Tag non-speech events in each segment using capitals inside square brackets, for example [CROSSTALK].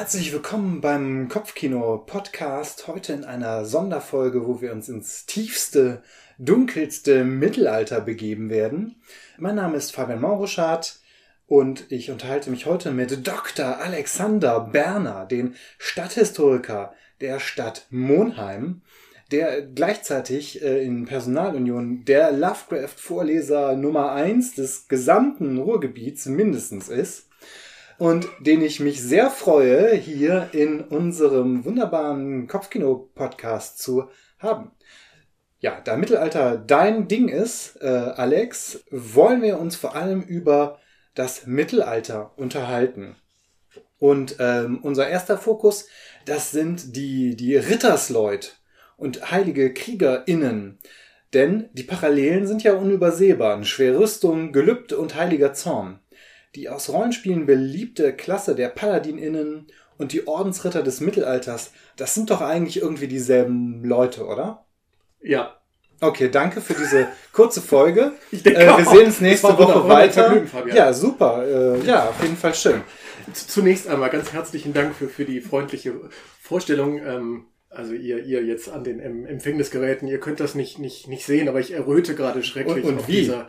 Herzlich willkommen beim Kopfkino-Podcast. Heute in einer Sonderfolge, wo wir uns ins tiefste, dunkelste Mittelalter begeben werden. Mein Name ist Fabian Mauruschardt und ich unterhalte mich heute mit Dr. Alexander Berner, den Stadthistoriker der Stadt Monheim, der gleichzeitig äh, in Personalunion der Lovecraft-Vorleser Nummer eins des gesamten Ruhrgebiets mindestens ist und den ich mich sehr freue, hier in unserem wunderbaren Kopfkino-Podcast zu haben. Ja, da Mittelalter dein Ding ist, äh, Alex, wollen wir uns vor allem über das Mittelalter unterhalten. Und ähm, unser erster Fokus, das sind die, die Rittersleut und heilige KriegerInnen. Denn die Parallelen sind ja unübersehbar. Schwere Rüstung, Gelübde und heiliger Zorn. Die aus Rollenspielen beliebte Klasse der PaladinInnen und die Ordensritter des Mittelalters, das sind doch eigentlich irgendwie dieselben Leute, oder? Ja. Okay, danke für diese kurze Folge. [LAUGHS] Ich denke äh, wir sehen uns nächste Woche weiter. Ja, super. Äh, ja, auf jeden Fall schön. Zunächst einmal ganz herzlichen Dank für, für die freundliche Vorstellung. Ähm, also ihr, ihr jetzt an den em Empfängnisgeräten, ihr könnt das nicht, nicht, nicht sehen, aber ich erröte gerade schrecklich Und- und auf wie? dieser,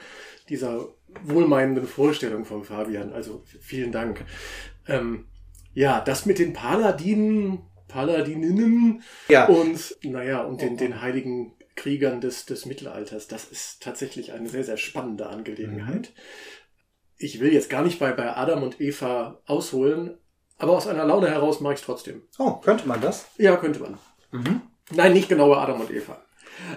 dieser wohlmeinenden Vorstellung von Fabian. Also vielen Dank. Ähm, ja, das mit den Paladinen, Paladininnen Ja. und naja, und den, den heiligen Kriegern des, des Mittelalters, das ist tatsächlich eine sehr, sehr spannende Angelegenheit. Ich will jetzt gar nicht bei, bei Adam und Eva ausholen, aber aus einer Laune heraus mache ich es trotzdem. Oh, könnte man das? Ja, könnte man. Mhm. Nein, nicht genau bei Adam und Eva.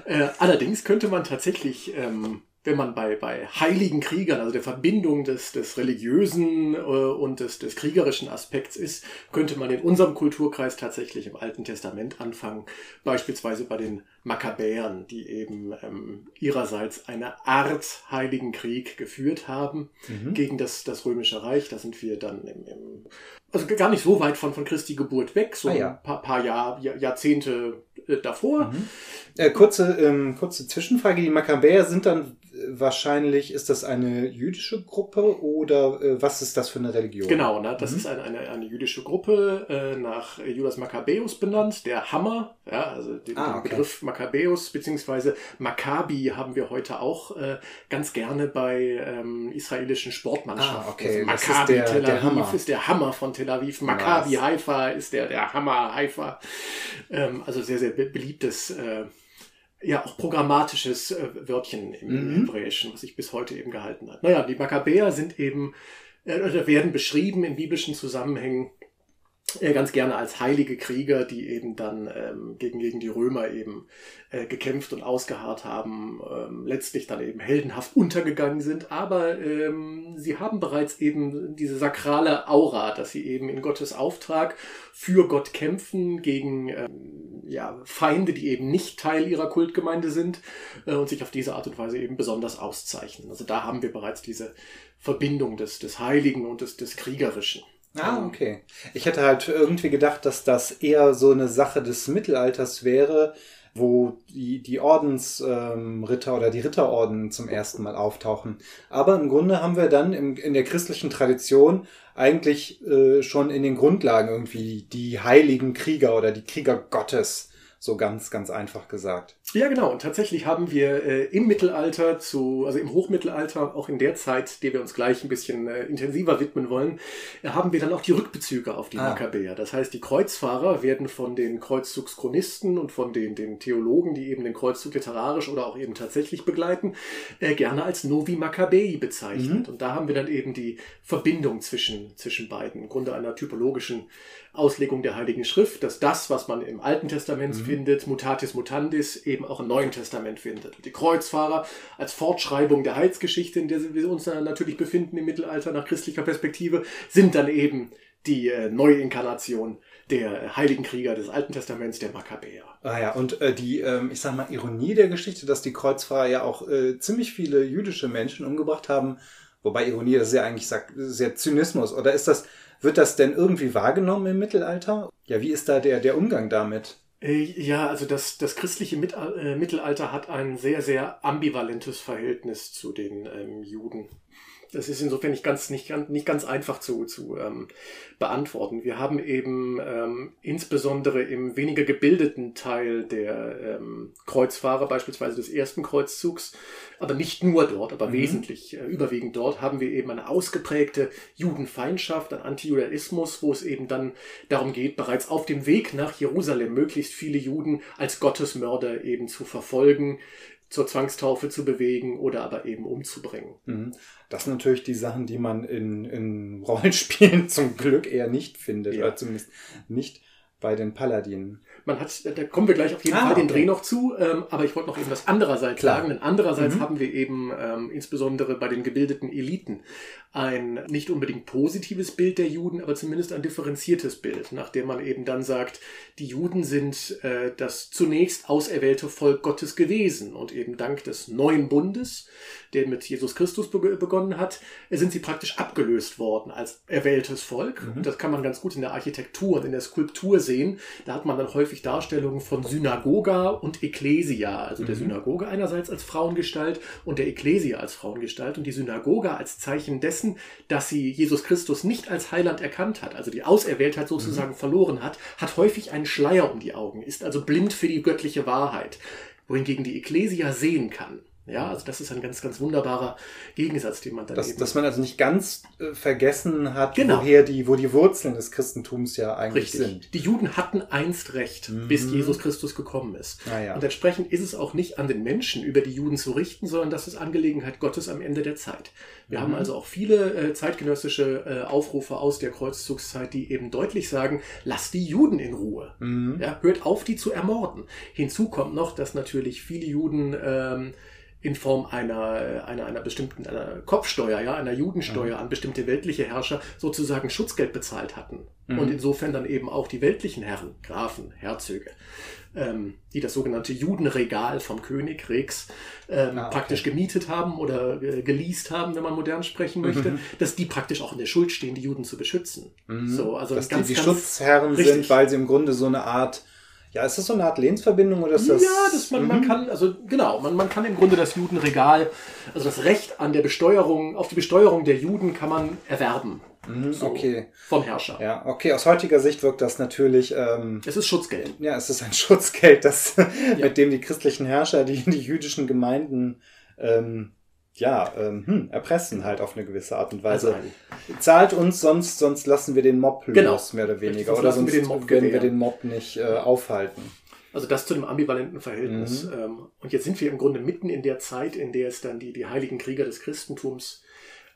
Äh, allerdings könnte man tatsächlich, ähm, wenn man bei, bei heiligen Kriegern, also der Verbindung des, des religiösen äh, und des, des kriegerischen Aspekts ist, könnte man in unserem Kulturkreis tatsächlich im Alten Testament anfangen, beispielsweise bei den Makkabäern, die eben ähm, ihrerseits eine Art heiligen Krieg geführt haben Mhm. gegen das, das Römische Reich. Da sind wir dann im, im also gar nicht so weit von, von Christi Geburt weg, so Ah, ja. ein paar, paar Jahr, Jahr, Jahrzehnte äh, davor. Mhm. Äh, kurze, ähm, kurze Zwischenfrage. Die Makkabäer sind dann äh, wahrscheinlich, ist das eine jüdische Gruppe oder äh, was ist das für eine Religion? Genau, ne? das Mhm. ist eine, eine, eine jüdische Gruppe äh, nach Judas Makkabäus benannt, der Hammer, ja, also den, Ah, den okay. Begriff Makkabäus beziehungsweise Maccabi haben wir heute auch äh, ganz gerne bei ähm, israelischen Sportmannschaften. Ah, okay, Also Maccabi der- Tel der Aviv Hammer. ist der Hammer von Tel Aviv, Maccabi Nice. Haifa ist der, der Hammer Haifa. Ähm, also sehr, sehr be beliebtes äh, ja, auch programmatisches äh, Wörtchen im Mhm. Hebräischen, was sich bis heute eben gehalten hat. Naja, die Makkabäer sind eben, äh, oder werden beschrieben in biblischen Zusammenhängen ganz gerne als heilige Krieger, die eben dann ähm, gegen, gegen die Römer eben äh, gekämpft und ausgeharrt haben, ähm, letztlich dann eben heldenhaft untergegangen sind, aber ähm, sie haben bereits eben diese sakrale Aura, dass sie eben in Gottes Auftrag für Gott kämpfen gegen ähm, ja, Feinde, die eben nicht Teil ihrer Kultgemeinde sind äh, und sich auf diese Art und Weise eben besonders auszeichnen. Also da haben wir bereits diese Verbindung des, des Heiligen und des, des Kriegerischen. Ah, okay. Ich hätte halt irgendwie gedacht, dass das eher so eine Sache des Mittelalters wäre, wo die, die Ordensritter ähm, oder die Ritterorden zum ersten Mal auftauchen. Aber im Grunde haben wir dann im, in der christlichen Tradition eigentlich äh, schon in den Grundlagen irgendwie die heiligen Krieger oder die Krieger Gottes. So ganz, ganz einfach gesagt. Ja, genau. Und tatsächlich haben wir äh, im Mittelalter zu, also im Hochmittelalter, auch in der Zeit, der wir uns gleich ein bisschen äh, intensiver widmen wollen, äh, haben wir dann auch die Rückbezüge auf die Ah. Makkabäer. Das heißt, die Kreuzfahrer werden von den Kreuzzugschronisten und von den, den Theologen, die eben den Kreuzzug literarisch oder auch eben tatsächlich begleiten, äh, gerne als Novi Maccabei bezeichnet. Und da haben wir dann eben die Verbindung zwischen, zwischen beiden. Im Grunde einer typologischen Auslegung der Heiligen Schrift, dass das, was man im Alten Testament findet, mutatis mutandis, eben auch im Neuen Testament findet. Die Kreuzfahrer als Fortschreibung der Heilsgeschichte, in der wir uns natürlich befinden im Mittelalter nach christlicher Perspektive, sind dann eben die äh, Neuinkarnation der heiligen Krieger des Alten Testaments, der Makkabäer. Ah ja, und äh, die, ähm, ich sag mal, Ironie der Geschichte, dass die Kreuzfahrer ja auch äh, ziemlich viele jüdische Menschen umgebracht haben. Wobei Ironie, das ist ja eigentlich sagt, sehr Zynismus. Oder ist das, wird das denn irgendwie wahrgenommen im Mittelalter? Ja, wie ist da der, der Umgang damit? Äh, Ja, also das, das christliche Mit äh, Mittelalter hat ein sehr, sehr ambivalentes Verhältnis zu den ähm, Juden. das ist insofern nicht ganz, nicht, nicht ganz einfach zu, zu ähm, beantworten. Wir haben eben ähm, insbesondere im weniger gebildeten Teil der ähm, Kreuzfahrer, beispielsweise des ersten Kreuzzugs, aber nicht nur dort, aber mhm. wesentlich äh, überwiegend dort, haben wir eben eine ausgeprägte Judenfeindschaft, ein Antijudaismus, wo es eben dann darum geht, bereits auf dem Weg nach Jerusalem möglichst viele Juden als Gottesmörder eben zu verfolgen, zur Zwangstaufe zu bewegen oder aber eben umzubringen. Mhm. Das sind natürlich die Sachen, die man in, in Rollenspielen [LAUGHS] zum Glück eher nicht findet, ja. oder zumindest nicht bei den Paladinen. Man hat, da kommen wir gleich auf jeden ah, Fall okay. den Dreh noch zu, ähm, aber ich wollte noch eben das andererseits Klar. sagen, denn andererseits mhm. haben wir eben ähm, insbesondere bei den gebildeten Eliten ein nicht unbedingt positives Bild der Juden, aber zumindest ein differenziertes Bild, nachdem man eben dann sagt, die Juden sind äh, das zunächst auserwählte Volk Gottes gewesen und eben dank des neuen Bundes, der mit Jesus Christus begonnen hat, sind sie praktisch abgelöst worden als erwähltes Volk. Mhm. Und das kann man ganz gut in der Architektur und in der Skulptur sehen. Da hat man dann häufig Darstellungen von Synagoga und Ecclesia, also mhm. der Synagoge einerseits als Frauengestalt und der Ecclesia als Frauengestalt und die Synagoga als Zeichen dessen, dessen, dass sie Jesus Christus nicht als Heiland erkannt hat, also die Auserwähltheit sozusagen mhm. verloren hat, hat häufig einen Schleier um die Augen, ist also blind für die göttliche Wahrheit, wohingegen die Ekklesia sehen kann. Ja, also das ist ein ganz, ganz wunderbarer Gegensatz, den man dann dass, eben... Dass man also nicht ganz äh, vergessen hat, genau. woher die, wo die Wurzeln des Christentums ja eigentlich Richtig. sind. Die Juden hatten einst recht, mhm. bis Jesus Christus gekommen ist. Ah, ja. Und entsprechend ist es auch nicht an den Menschen, über die Juden zu richten, sondern das ist Angelegenheit Gottes am Ende der Zeit. Wir mhm. haben also auch viele äh, zeitgenössische äh, Aufrufe aus der Kreuzzugszeit, die eben deutlich sagen, lasst die Juden in Ruhe. Mhm. Ja, hört auf, die zu ermorden. Hinzu kommt noch, dass natürlich viele Juden... Ähm, in Form einer, einer, einer bestimmten einer Kopfsteuer, ja, einer Judensteuer mhm. an bestimmte weltliche Herrscher sozusagen Schutzgeld bezahlt hatten. Mhm. Und insofern dann eben auch die weltlichen Herren, Grafen, Herzöge, ähm, die das sogenannte Judenregal vom König Rex ähm, ah, okay. praktisch gemietet haben oder äh, geleast haben, wenn man modern sprechen möchte, mhm. dass die praktisch auch in der Schuld stehen, die Juden zu beschützen. Mhm. So, also dass ganz, die die Schutzherren richtig. sind, weil sie im Grunde so eine Art ja, ist das so eine Art Lehnsverbindung oder ist das? Ja, das man, mhm. man kann, also genau, man, man kann im Grunde das Judenregal, also das Recht an der Besteuerung, auf die Besteuerung der Juden kann man erwerben. Mhm, so, okay. Vom Herrscher. Ja, okay. Aus heutiger Sicht wirkt das natürlich. Ähm, es ist Schutzgeld. Ja, es ist ein [LAUGHS] Schutzgeld, das, ja. mit dem die christlichen Herrscher die, die jüdischen Gemeinden ähm, ja, ähm, hm, erpressen halt auf eine gewisse Art und Weise. Also Zahlt uns, sonst, sonst lassen wir den Mob genau. los, mehr oder weniger. Sonst oder sonst wir werden gewähren. wir den Mob nicht äh, aufhalten. Also das zu einem ambivalenten Verhältnis. Mhm. Ähm, und jetzt sind wir im Grunde mitten in der Zeit, in der es dann die, die heiligen Krieger des Christentums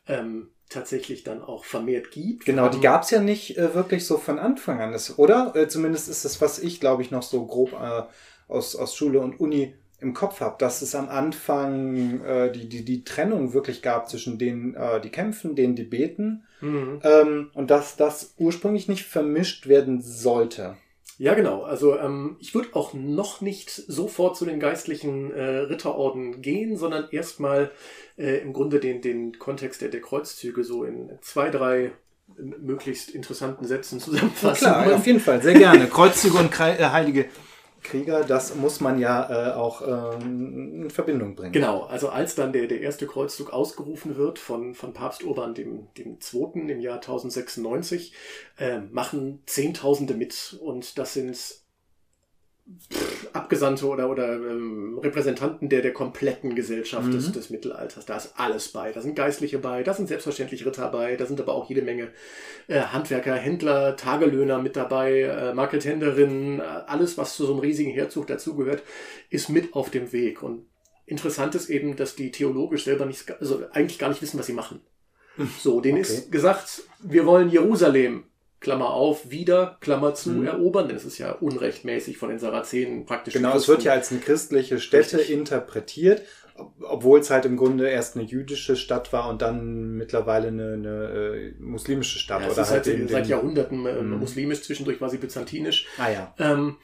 ähm, tatsächlich dann auch vermehrt gibt. Genau, die gab es ja nicht äh, wirklich so von Anfang an, das, oder? Äh, zumindest ist das, was ich, glaube ich, noch so grob äh, aus, aus Schule und Uni im Kopf habe, dass es am Anfang äh, die, die, die Trennung wirklich gab zwischen denen, äh, die kämpfen, denen, die beten mhm. ähm, und dass das ursprünglich nicht vermischt werden sollte. Ja, genau. Also ähm, ich würde auch noch nicht sofort zu den geistlichen äh, Ritterorden gehen, sondern erstmal äh, im Grunde den, den Kontext der, der Kreuzzüge so in zwei, drei möglichst interessanten Sätzen zusammenfassen. Ja, klar, auf jeden Fall, [LAUGHS] sehr gerne. Kreuzzüge und äh, Heilige Krieger, das muss man ja äh, auch ähm, in Verbindung bringen. Genau, also als dann der, der erste Kreuzzug ausgerufen wird von, von Papst Urban dem, dem Zweiten im Jahr 1096, äh, machen Zehntausende mit und das sind Abgesandte oder, oder ähm, Repräsentanten der, der kompletten Gesellschaft mhm. des, des Mittelalters. Da ist alles bei. Da sind Geistliche bei, da sind selbstverständlich Ritter bei, da sind aber auch jede Menge äh, Handwerker, Händler, Tagelöhner mit dabei, äh, Markethändlerinnen, äh, alles, was zu so einem riesigen Herzog dazugehört, ist mit auf dem Weg. Und interessant ist eben, dass die theologisch selber nicht, also eigentlich gar nicht wissen, was sie machen. So, denen okay. ist gesagt, wir wollen Jerusalem Klammer auf, wieder, Klammer zu, mhm. erobern, denn es ist ja unrechtmäßig von den Sarazenen praktisch. Genau, es wird ja als eine christliche Stätte Richtig. interpretiert, obwohl es halt im Grunde erst eine jüdische Stadt war und dann mittlerweile eine, eine äh, muslimische Stadt. Ja, es oder ist halt den, seit Jahrhunderten äh, mhm. muslimisch, zwischendurch war sie byzantinisch. Ah ja. Ähm,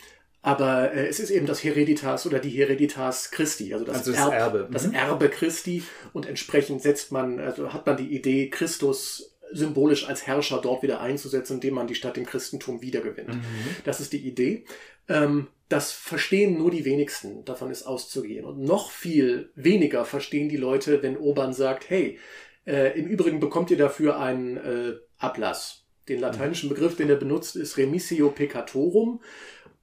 aber äh, es ist eben das Hereditas oder die Hereditas Christi, also das, also das Erb, Erbe. Das mhm. Erbe Christi und entsprechend setzt man, also hat man die Idee, Christus symbolisch als Herrscher dort wieder einzusetzen, indem man die Stadt im Christentum wiedergewinnt. Mhm. Das ist die Idee. Ähm, das verstehen nur die wenigsten, davon ist auszugehen. Und noch viel weniger verstehen die Leute, wenn Oban sagt, hey, Äh, Im Übrigen bekommt ihr dafür einen äh, Ablass. Den lateinischen Begriff, den er benutzt, ist remissio peccatorum.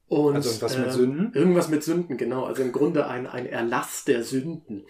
Und, Also irgendwas mit äh, Sünden? Irgendwas mit Sünden, genau. Also im Grunde ein, ein Erlass der Sünden.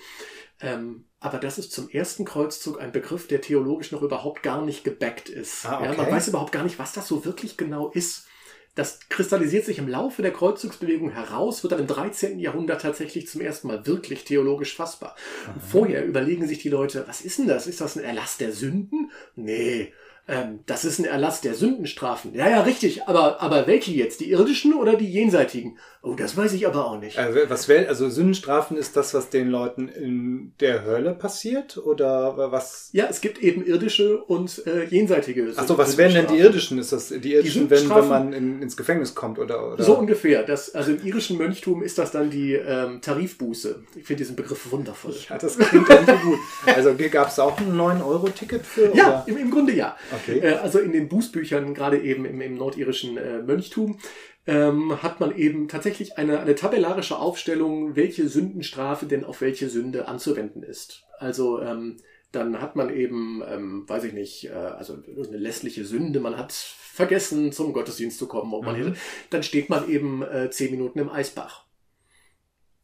Ähm, aber das ist zum ersten Kreuzzug ein Begriff, der theologisch noch überhaupt gar nicht gebackt ist. Ah, ja, okay. man weiß überhaupt gar nicht, was das so wirklich genau ist. Das kristallisiert sich im Laufe der Kreuzzugsbewegung heraus, wird dann im 13. Jahrhundert tatsächlich zum ersten Mal wirklich theologisch fassbar. Und vorher überlegen sich die Leute, was ist denn das? Ist das ein Erlass der Sünden? Nee. Ähm, das ist ein Erlass der Sündenstrafen. Ja, ja, richtig. Aber, aber welche jetzt? Die irdischen oder die jenseitigen? Oh, das weiß ich aber auch nicht. Also, was wär, also Sündenstrafen ist das, was den Leuten in der Hölle passiert? Oder was? Ja, es gibt eben irdische und äh, jenseitige. Ach so, was wären denn die irdischen? Ist das die irdischen, wenn, wenn Sündenstrafen- man in, ins Gefängnis kommt oder? oder? So ungefähr. Das, also im irischen Mönchtum ist das dann die ähm, Tarifbuße. Ich finde diesen Begriff wundervoll. Ja, das klingt irgendwie gut. Also gab es auch ein 9-Euro-Ticket für? Ja, Oder? im, im Grunde ja. Okay. Äh, also in den Bußbüchern, gerade eben im, im nordirischen äh, Mönchtum, ähm, hat man eben tatsächlich eine, eine tabellarische Aufstellung, welche Sündenstrafe denn auf welche Sünde anzuwenden ist. Also ähm, dann hat man eben, ähm, weiß ich nicht, äh, also eine lässliche Sünde, man hat vergessen, zum Gottesdienst zu kommen, ob man Mhm. hätte, dann steht man eben äh, zehn Minuten im Eisbach.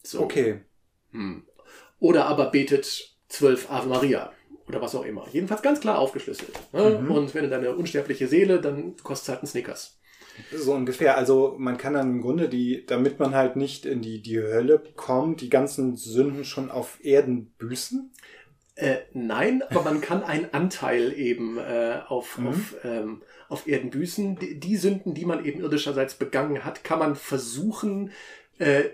So. Okay. Hm. Oder aber betet zwölf Ave Maria oder was auch immer. Jedenfalls ganz klar aufgeschlüsselt. Ne? Mhm. Und wenn du deine unsterbliche Seele, dann kostet es halt einen Snickers. So ungefähr. Also man kann dann im Grunde die, damit man halt nicht in die, die Hölle kommt, die ganzen Sünden schon auf Erden büßen. Äh, nein, aber man kann einen Anteil eben äh, auf, Mhm. auf, ähm, auf Erden büßen. Die, die Sünden, die man eben irdischerseits begangen hat, kann man versuchen, äh,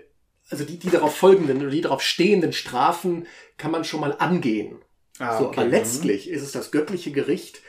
also die, die darauf folgenden oder die darauf stehenden Strafen kann man schon mal angehen. Ah, so, okay. aber letztlich ist es das göttliche Gericht,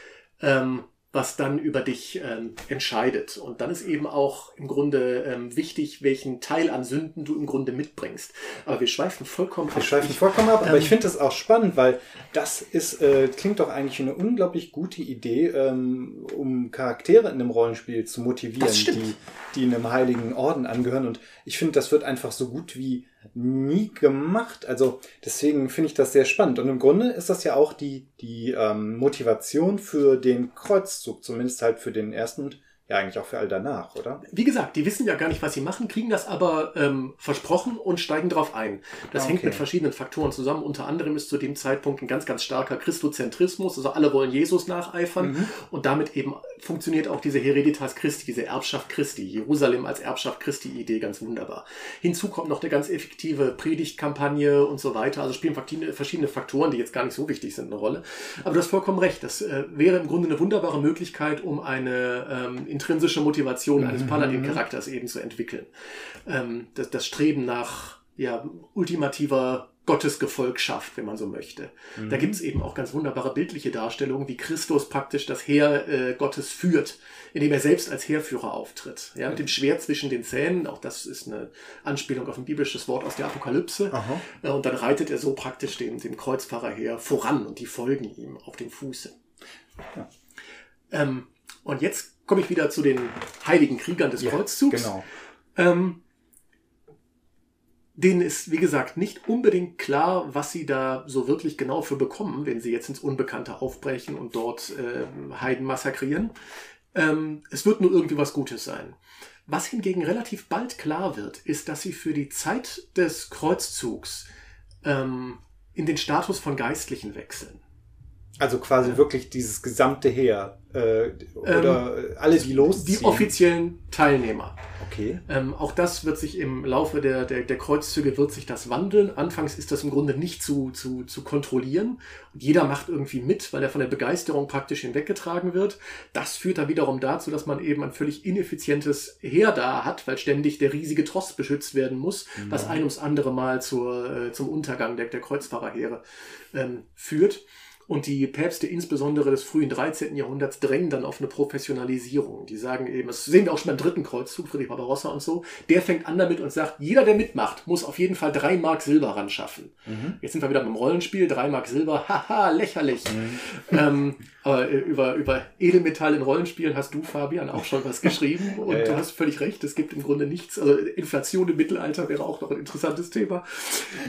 ähm, was dann über dich ähm, entscheidet. Und dann ist eben auch im Grunde ähm, wichtig, welchen Teil an Sünden du im Grunde mitbringst. Aber wir schweifen vollkommen Wir ab. schweifen Ich- vollkommen ab, aber ähm, ich finde das auch spannend, weil das ist, äh, klingt doch eigentlich eine unglaublich gute Idee, ähm, um Charaktere in einem Rollenspiel zu motivieren, die, die einem heiligen Orden angehören. Und ich finde, das wird einfach so gut wie nie gemacht. Also deswegen finde ich das sehr spannend. Und im Grunde ist das ja auch die, die ähm, Motivation für den Kreuzzug, zumindest halt für den ersten und ja eigentlich auch für all danach, oder? Wie gesagt, die wissen ja gar nicht, was sie machen, kriegen das aber ähm, versprochen und steigen drauf ein. Das Ah, hängt okay. mit verschiedenen Faktoren zusammen. Unter anderem ist zu dem Zeitpunkt ein ganz, ganz starker Christozentrismus. Also alle wollen Jesus nacheifern. Mhm. Und damit eben funktioniert auch diese Hereditas Christi, diese Erbschaft Christi. Jerusalem als Erbschaft Christi-Idee ganz wunderbar. Hinzu kommt noch eine ganz effektive Predigtkampagne und so weiter. Also spielen verschiedene, Faktoren, die jetzt gar nicht so wichtig sind, eine Rolle. Aber du hast vollkommen recht. Das äh, wäre im Grunde eine wunderbare Möglichkeit, um eine ähm, intrinsische Motivation eines Mhm. Paladin-Charakters eben zu entwickeln. Ähm, das, das Streben nach ja, ultimativer Gottesgefolgschaft, wenn man so möchte. Mhm. Da gibt es eben auch ganz wunderbare bildliche Darstellungen, wie Christus praktisch das Heer äh, Gottes führt, indem er selbst als Heerführer auftritt. Ja, mit dem Schwert zwischen den Zähnen, auch das ist eine Anspielung auf ein biblisches Wort aus der Apokalypse. Aha. Äh, Und dann reitet er so praktisch dem, dem Kreuzfahrer her voran und die folgen ihm auf dem Fuße. Ja. Ähm, und jetzt komme ich wieder zu den heiligen Kriegern des Ja, Kreuzzugs. Genau. Ähm, denen ist, wie gesagt, nicht unbedingt klar, was sie da so wirklich genau für bekommen, wenn sie jetzt ins Unbekannte aufbrechen und dort ähm, Heiden massakrieren. Ähm, es wird nur irgendwie was Gutes sein. Was hingegen relativ bald klar wird, ist, dass sie für die Zeit des Kreuzzugs ähm, in den Status von Geistlichen wechseln. Also quasi wirklich dieses gesamte Heer. Äh, oder äh, alle, die losziehen. Die offiziellen Teilnehmer. Okay. Ähm, auch das wird sich im Laufe der, der, der Kreuzzüge wird sich das wandeln. Anfangs ist das im Grunde nicht zu, zu, zu kontrollieren. Und jeder macht irgendwie mit, weil er von der Begeisterung praktisch hinweggetragen wird. Das führt dann wiederum dazu, dass man eben ein völlig ineffizientes Heer da hat, weil ständig der riesige Tross beschützt werden muss, was ein ums andere Mal zur, äh, zum Untergang der, der Kreuzfahrerheere ähm, führt. Und die Päpste, insbesondere des frühen 13. Jahrhunderts, drängen dann auf eine Professionalisierung. Die sagen eben, das sehen wir auch schon beim dritten Kreuzzug, Friedrich Barbarossa und so, der fängt an damit und sagt, jeder, der mitmacht, muss auf jeden Fall drei Mark Silber ran schaffen. Mhm. Jetzt sind wir wieder beim Rollenspiel, drei Mark Silber, [LAUGHS] haha, lächerlich. ähm, aber über, über Edelmetall in Rollenspielen hast du, Fabian, auch schon was geschrieben [LAUGHS] und Ja, ja. du hast völlig recht, es gibt im Grunde nichts. Also Inflation im Mittelalter wäre auch noch ein interessantes Thema.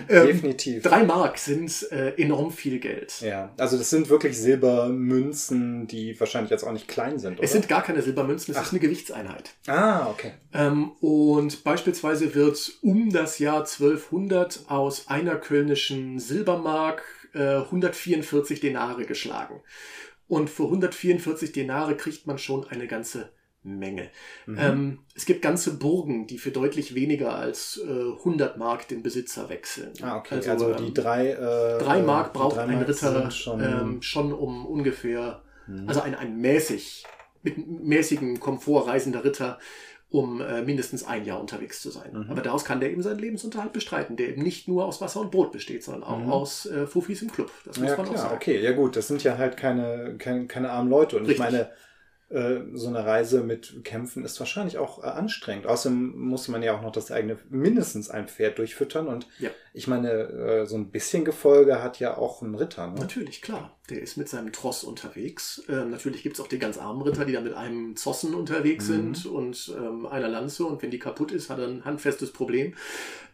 Ähm, Definitiv. Drei Mark sind äh, enorm viel Geld. Ja, also also das sind wirklich Silbermünzen, die wahrscheinlich jetzt auch nicht klein sind, oder? Es sind gar keine Silbermünzen, es Ach. ist eine Gewichtseinheit. ah, okay. Ähm, und beispielsweise wird um das Jahr 1200 aus einer kölnischen Silbermark äh, 144 Denare geschlagen. Und für 144 Denare kriegt man schon eine ganze Menge. Mhm. Ähm, es gibt ganze Burgen, die für deutlich weniger als äh, 100 Mark den Besitzer wechseln. ah, okay. Also, die ähm, drei... Äh, drei Mark die braucht drei ein Mark Ritter schon... ähm, schon um ungefähr, Mhm. also ein, ein mäßig, mit mäßigem Komfort reisender Ritter, um äh, mindestens ein Jahr unterwegs zu sein. Mhm. Aber daraus kann der eben seinen Lebensunterhalt bestreiten, der eben nicht nur aus Wasser und Brot besteht, sondern auch Mhm. aus äh, Fufis im Club. Das muss ja, man auch klar, sagen. okay. Ja gut, das sind ja halt keine, keine, keine armen Leute. Und ich Richtig. meine, äh, so eine Reise mit Kämpfen ist wahrscheinlich auch äh, anstrengend. Außerdem muss man ja auch noch das eigene, mindestens ein Pferd durchfüttern. Und Ja. ich meine, äh, so ein bisschen Gefolge hat ja auch ein Ritter. Ne? Natürlich, klar. Der ist mit seinem Tross unterwegs. Ähm, natürlich gibt's auch die ganz armen Ritter, die dann mit einem Zossen unterwegs Mhm. sind und ähm, einer Lanze. Und wenn die kaputt ist, hat er ein handfestes Problem.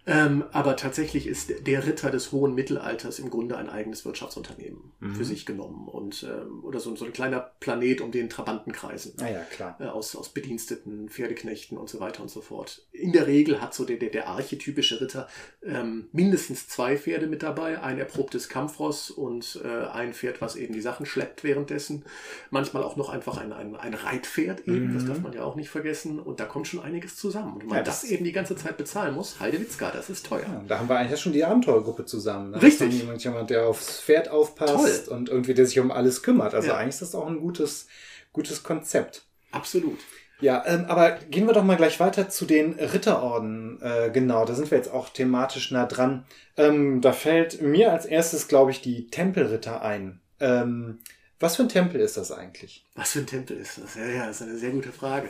Ähm, aber tatsächlich ist der Ritter des hohen Mittelalters im Grunde ein eigenes Wirtschaftsunternehmen Mhm. für sich genommen. Und, ähm, oder so, so ein kleiner Planet um den Trabantenkreisen. Ah ja, klar. Äh, aus, aus Bediensteten, Pferdeknechten und so weiter und so fort. In der Regel hat so der, der, der archetypische Ritter ähm, mindestens zwei Pferde mit dabei, ein erprobtes Kampfross und äh, ein Pferd, was eben die Sachen schleppt währenddessen. Manchmal auch noch einfach ein, ein, ein Reitpferd eben, das Mhm. darf man ja auch nicht vergessen. Und da kommt schon einiges zusammen. Und wenn man Ja, das, das- eben die ganze Zeit bezahlen muss, Heidewitzka, das ist teuer. Ja, da haben wir eigentlich schon die Abenteuergruppe zusammen. Ne? Richtig. Ist Jemand, der aufs Pferd aufpasst und irgendwie der sich um alles kümmert. Also Ja. eigentlich ist das auch ein gutes, gutes Konzept. Absolut. Ja, ähm, aber gehen wir doch mal gleich weiter zu den Ritterorden. Äh, genau, da sind wir jetzt auch thematisch nah dran. Ähm, da fällt mir als erstes, glaube ich, die Tempelritter ein. Ähm, was für ein Tempel ist das eigentlich? Was für ein Tempel ist das? Ja, ja, das ist eine sehr gute Frage.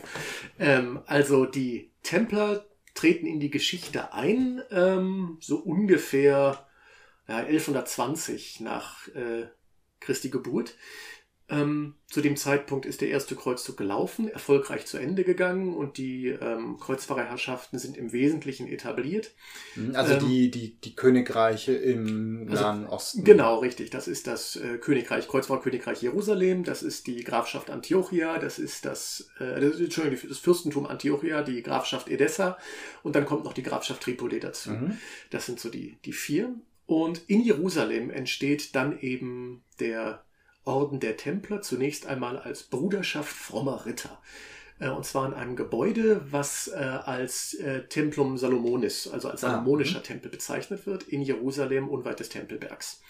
Ähm, also die Templer treten in die Geschichte ein, ähm, so ungefähr ja, 1120 nach äh, Christi Geburt. Ähm, zu dem Zeitpunkt ist der erste Kreuzzug gelaufen, erfolgreich zu Ende gegangen und die ähm, Kreuzfahrerherrschaften sind im Wesentlichen etabliert. Also Ähm, die, die, die Königreiche im Also, Nahen Osten. Genau, richtig. Das ist das äh, Königreich, Kreuzfahrerkönigreich Jerusalem, das ist die Grafschaft Antiochia, das ist das, äh, das, Entschuldigung, das Fürstentum Antiochia, die Grafschaft Edessa und dann kommt noch die Grafschaft Tripoli dazu. Mhm. Das sind so die, die vier. Und in Jerusalem entsteht dann eben der Orden der Templer, zunächst einmal als Bruderschaft frommer Ritter. Äh, Und zwar in einem Gebäude, was äh, als äh, Templum Salomonis, also als Ah, salomonischer Tempel bezeichnet wird, in Jerusalem unweit des Tempelbergs.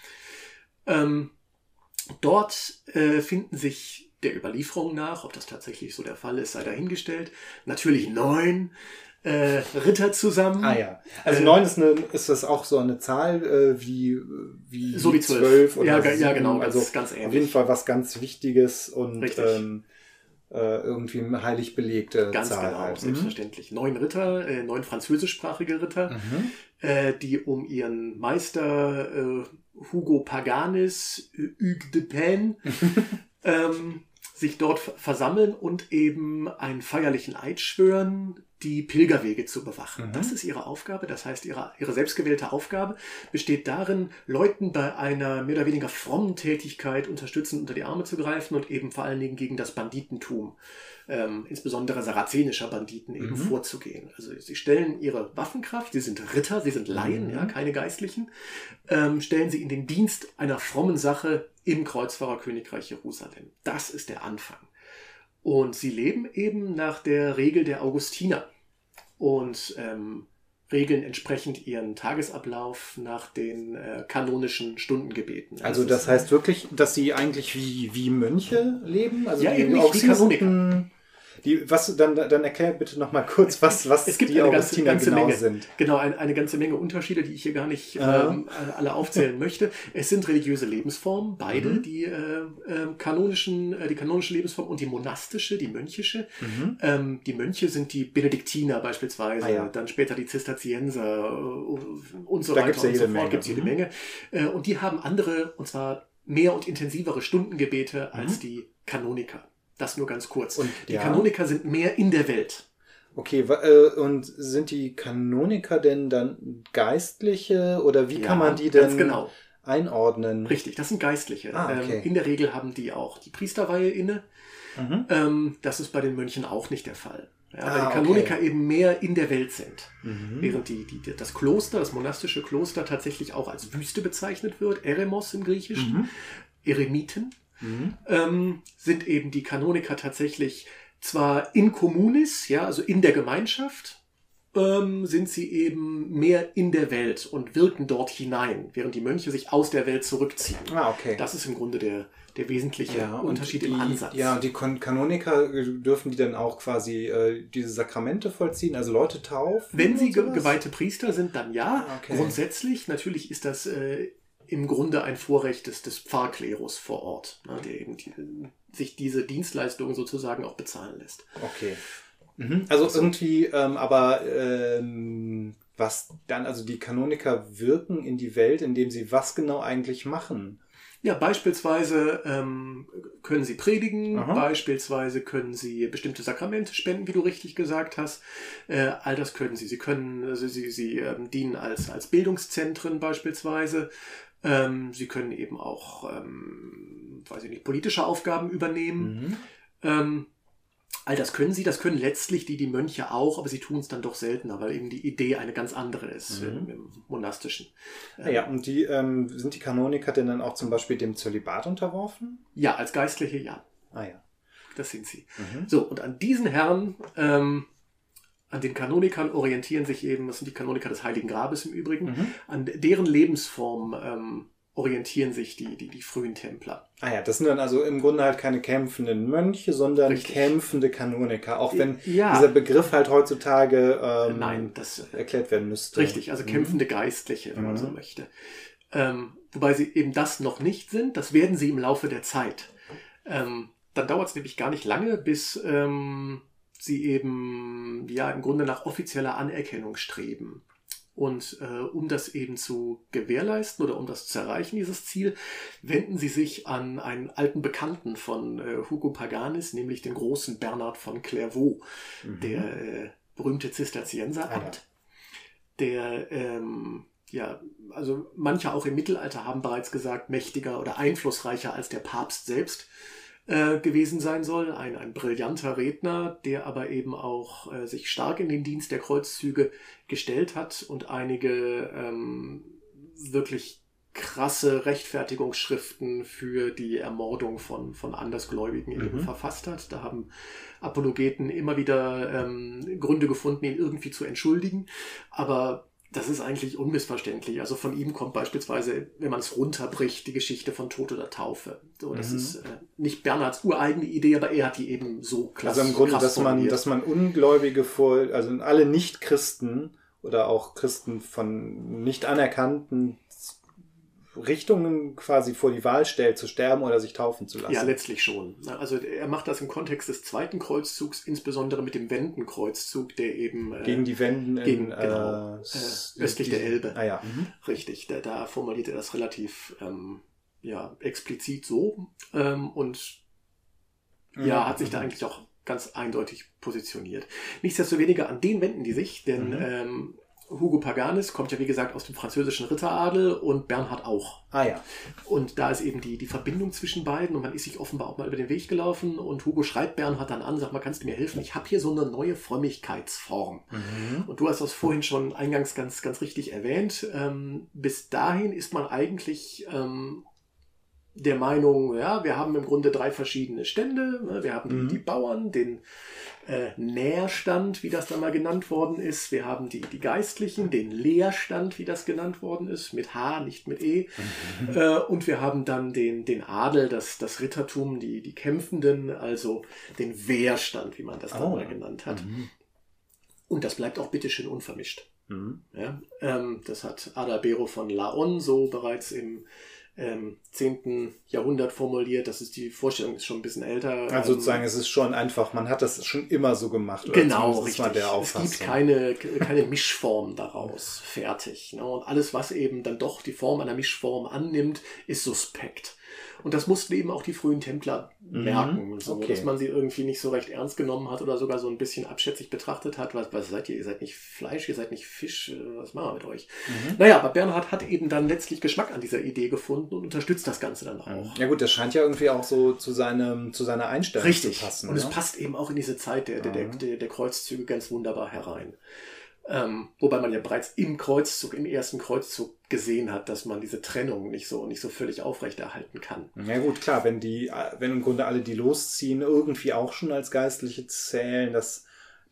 Ähm, dort finden sich der Überlieferung nach, ob das tatsächlich so der Fall ist, sei dahingestellt, natürlich neun äh, Ritter zusammen. Ah ja. Also Äh, neun ist, eine, ist das auch so eine Zahl äh, wie, wie So wie zwölf. oder Ja, ja, genau, ganz- Also ganz ähnlich. auf jeden Fall was ganz Wichtiges und Richtig. ähm, äh, irgendwie heilig belegte Ganz Zahl genau, halt. Mhm. selbstverständlich. Neun Ritter, äh, neun französischsprachige Ritter, Mhm. äh, die um ihren Meister äh, Hugo Paganis, Hugues de Pen, [LAUGHS] ähm, sich dort ver- versammeln und eben einen feierlichen Eid schwören, die Pilgerwege zu bewachen. Mhm. Das ist ihre Aufgabe. Das heißt, ihre, ihre selbstgewählte Aufgabe besteht darin, Leuten bei einer mehr oder weniger frommen Tätigkeit unterstützend unter die Arme zu greifen und eben vor allen Dingen gegen das Banditentum, ähm, insbesondere sarazenischer Banditen, eben Mhm. vorzugehen. Also sie stellen ihre Waffenkraft, sie sind Ritter, sie sind Laien, Mhm. ja, keine Geistlichen, ähm, stellen sie in den Dienst einer frommen Sache im Kreuzfahrerkönigreich Jerusalem. Das ist der Anfang. Und sie leben eben nach der Regel der Augustiner und ähm, regeln entsprechend ihren Tagesablauf nach den äh, kanonischen Stundengebeten. Also das ist, heißt wirklich, dass sie eigentlich wie, wie Mönche leben? Also Ja, eben nicht wie Augustisten- Die, was, dann, dann erklär bitte nochmal kurz, was, was Es gibt die eine ganze- ganze genau Menge. sind. Genau, ein, eine ganze Menge Unterschiede, die ich hier gar nicht Ja. ähm, alle aufzählen möchte. Es sind religiöse Lebensformen, beide, Mhm. die äh, äh, kanonischen, äh, die kanonische Lebensform und die monastische, die mönchische. Mhm. Ähm, die Mönche sind die Benediktiner beispielsweise, Ah, ja. dann später die Zisterzienser äh, und so Da weiter gibt's ja und so fort. Menge. Gibt's jede Mhm. Menge. Äh, und die haben andere, und zwar mehr und intensivere Stundengebete als Mhm. die Kanoniker. Das nur ganz kurz. Und die ja. Kanoniker sind mehr in der Welt. Okay, äh, und sind die Kanoniker denn dann Geistliche oder wie Ja, kann man die denn? Genau. einordnen. Richtig, das sind Geistliche. Ah, okay. ähm, in der Regel haben die auch die Priesterweihe inne. Mhm. Ähm, das ist bei den Mönchen auch nicht der Fall. Ja, weil Ah, die Kanoniker okay. eben mehr in der Welt sind. Mhm. Während die, die, das Kloster, das monastische Kloster tatsächlich auch als Wüste bezeichnet wird, Eremos im Griechischen, Mhm. Eremiten, Mhm. ähm, sind eben die Kanoniker tatsächlich zwar in communis, ja, also in der Gemeinschaft, ähm, sind sie eben mehr in der Welt und wirken dort hinein, während die Mönche sich aus der Welt zurückziehen. Ah, okay. Das ist im Grunde der, der wesentliche ja, Unterschied die, im Ansatz. Ja, und die Kon Kanoniker äh, dürfen die dann auch quasi äh, diese Sakramente vollziehen, also Leute taufen? Wenn sie ge geweihte Priester sind, dann ja. Ah, okay. Grundsätzlich, natürlich ist das äh, im Grunde ein Vorrecht des, des Pfarrklerus vor Ort, ne, der eben die, sich diese Dienstleistungen sozusagen auch bezahlen lässt. Okay. Mhm. Also Also- irgendwie, ähm, aber ähm, was dann, also die Kanoniker wirken in die Welt, indem sie was genau eigentlich machen? Ja, beispielsweise ähm, können sie predigen, Aha. beispielsweise können sie bestimmte Sakramente spenden, wie du richtig gesagt hast. Äh, all das können sie. Sie können, also sie, sie ähm, dienen als, als Bildungszentren beispielsweise. Ähm, sie können eben auch, ähm, weiß ich nicht, politische Aufgaben übernehmen. Mhm. Ähm, all das können sie, das können letztlich die, die Mönche auch, aber sie tun es dann doch seltener, weil eben die Idee eine ganz andere ist Mhm. im, monastischen. Ah ja, und die ähm, sind die Kanoniker denn dann auch zum Beispiel dem Zölibat unterworfen? Ja, als Geistliche ja, Ah ja. das sind sie. Mhm. So, und an diesen Herren, ähm, an den Kanonikern orientieren sich eben, das sind die Kanoniker des Heiligen Grabes im Übrigen, Mhm. an deren Lebensform ähm, orientieren sich die, die, die frühen Templer. Ah ja, das sind dann also im Grunde halt keine kämpfenden Mönche, sondern Richtig. kämpfende Kanoniker. Auch wenn Ja. dieser Begriff halt heutzutage ähm, Nein, das äh, erklärt werden müsste. Richtig, also Mhm. kämpfende Geistliche, wenn man Mhm. so möchte. Ähm, wobei sie eben das noch nicht sind, das werden sie im Laufe der Zeit. Ähm, dann dauert es nämlich gar nicht lange, bis ähm, sie eben ja im Grunde nach offizieller Anerkennung streben. Und äh, um das eben zu gewährleisten oder um das zu erreichen, dieses Ziel, wenden sie sich an einen alten Bekannten von äh, Hugo Paganis, nämlich den großen Bernhard von Clairvaux, Mhm. der äh, berühmte Zisterzienserabt, der ähm, ja, also manche auch im Mittelalter haben bereits gesagt, mächtiger oder einflussreicher als der Papst selbst äh, gewesen sein soll. Ein, ein brillanter Redner, der aber eben auch äh, sich stark in den Dienst der Kreuzzüge gestellt hat und einige ähm, wirklich krasse Rechtfertigungsschriften für die Ermordung von, von Andersgläubigen eben Mhm. verfasst hat. Da haben Apologeten immer wieder ähm, Gründe gefunden, ihn irgendwie zu entschuldigen. Aber das ist eigentlich unmissverständlich. Also von ihm kommt beispielsweise, wenn man es runterbricht, die Geschichte von Tod oder Taufe. So, das Mhm. ist äh, nicht Bernhards ureigene Idee, aber er hat die eben so klasse Also im Grunde, dass man, dass man Ungläubige vor, also alle Nicht-Christen oder auch Christen von nicht anerkannten Richtungen quasi vor die Wahl stellt, zu sterben oder sich taufen zu lassen. Ja, letztlich schon. Also er macht das im Kontext des zweiten Kreuzzugs, insbesondere mit dem Wendenkreuzzug, der eben äh, Gegen die Wenden in gegen- genau, äh, äh, östlich der Elbe. Ah ja. Mhm. Richtig, da, da formuliert er das relativ ähm, ja, explizit so ähm, und ja, hat sich da Mhm. eigentlich auch ganz eindeutig positioniert. Nichtsdestoweniger an den wenden die sich, denn Mhm. ähm, Hugo Paganis kommt ja wie gesagt aus dem französischen Ritteradel und Bernhard auch. Ah ja. Und da ist eben die, die Verbindung zwischen beiden und man ist sich offenbar auch mal über den Weg gelaufen und Hugo schreibt Bernhard dann an, sagt mal, kannst du mir helfen? Ich habe hier so eine neue Frömmigkeitsform. Mhm. Und du hast das vorhin schon eingangs ganz, ganz richtig erwähnt. Ähm, bis dahin ist man eigentlich ähm, der Meinung, ja, wir haben im Grunde drei verschiedene Stände. ne? Wir haben die, Mhm. die Bauern, den äh, Nährstand, wie das dann mal genannt worden ist. Wir haben die, die Geistlichen, den Leerstand, wie das genannt worden ist, mit H, nicht mit E. Mhm. Äh, und wir haben dann den, den Adel, das, das Rittertum, die, die Kämpfenden, also den Wehrstand, wie man das dann Oh. mal genannt hat. Mhm. Und das bleibt auch bitteschön unvermischt. Mhm. Ja, ähm, das hat Adalbero von Laon so bereits im ähm, 10. Jahrhundert formuliert. Das ist die Vorstellung, ist schon ein bisschen älter. Also sozusagen, es ist schon einfach, man hat das schon immer so gemacht. genau, richtig. es gibt keine, keine Mischform daraus fertig. Ne? Und alles, was eben dann doch die Form einer Mischform annimmt, ist suspekt. Und das mussten eben auch die frühen Templer mhm. merken, so, okay. dass man sie irgendwie nicht so recht ernst genommen hat oder sogar so ein bisschen abschätzig betrachtet hat. Was, was seid ihr? Ihr seid nicht Fleisch, ihr seid nicht Fisch, äh, was machen wir mit euch? Mhm. Naja, aber Bernhard hat eben dann letztlich Geschmack an dieser Idee gefunden und unterstützt das Ganze dann auch. Ja gut, das scheint ja irgendwie auch so zu, seinem, zu seiner Einstellung Richtig. zu passen. Und ne? es passt eben auch in diese Zeit der, der, der, mhm. der, der Kreuzzüge ganz wunderbar herein. Ähm, wobei man ja bereits im Kreuzzug, im ersten Kreuzzug gesehen hat, dass man diese Trennung nicht so nicht so völlig aufrechterhalten kann. Ja gut, klar, wenn die, wenn im Grunde alle, die losziehen, irgendwie auch schon als Geistliche zählen, das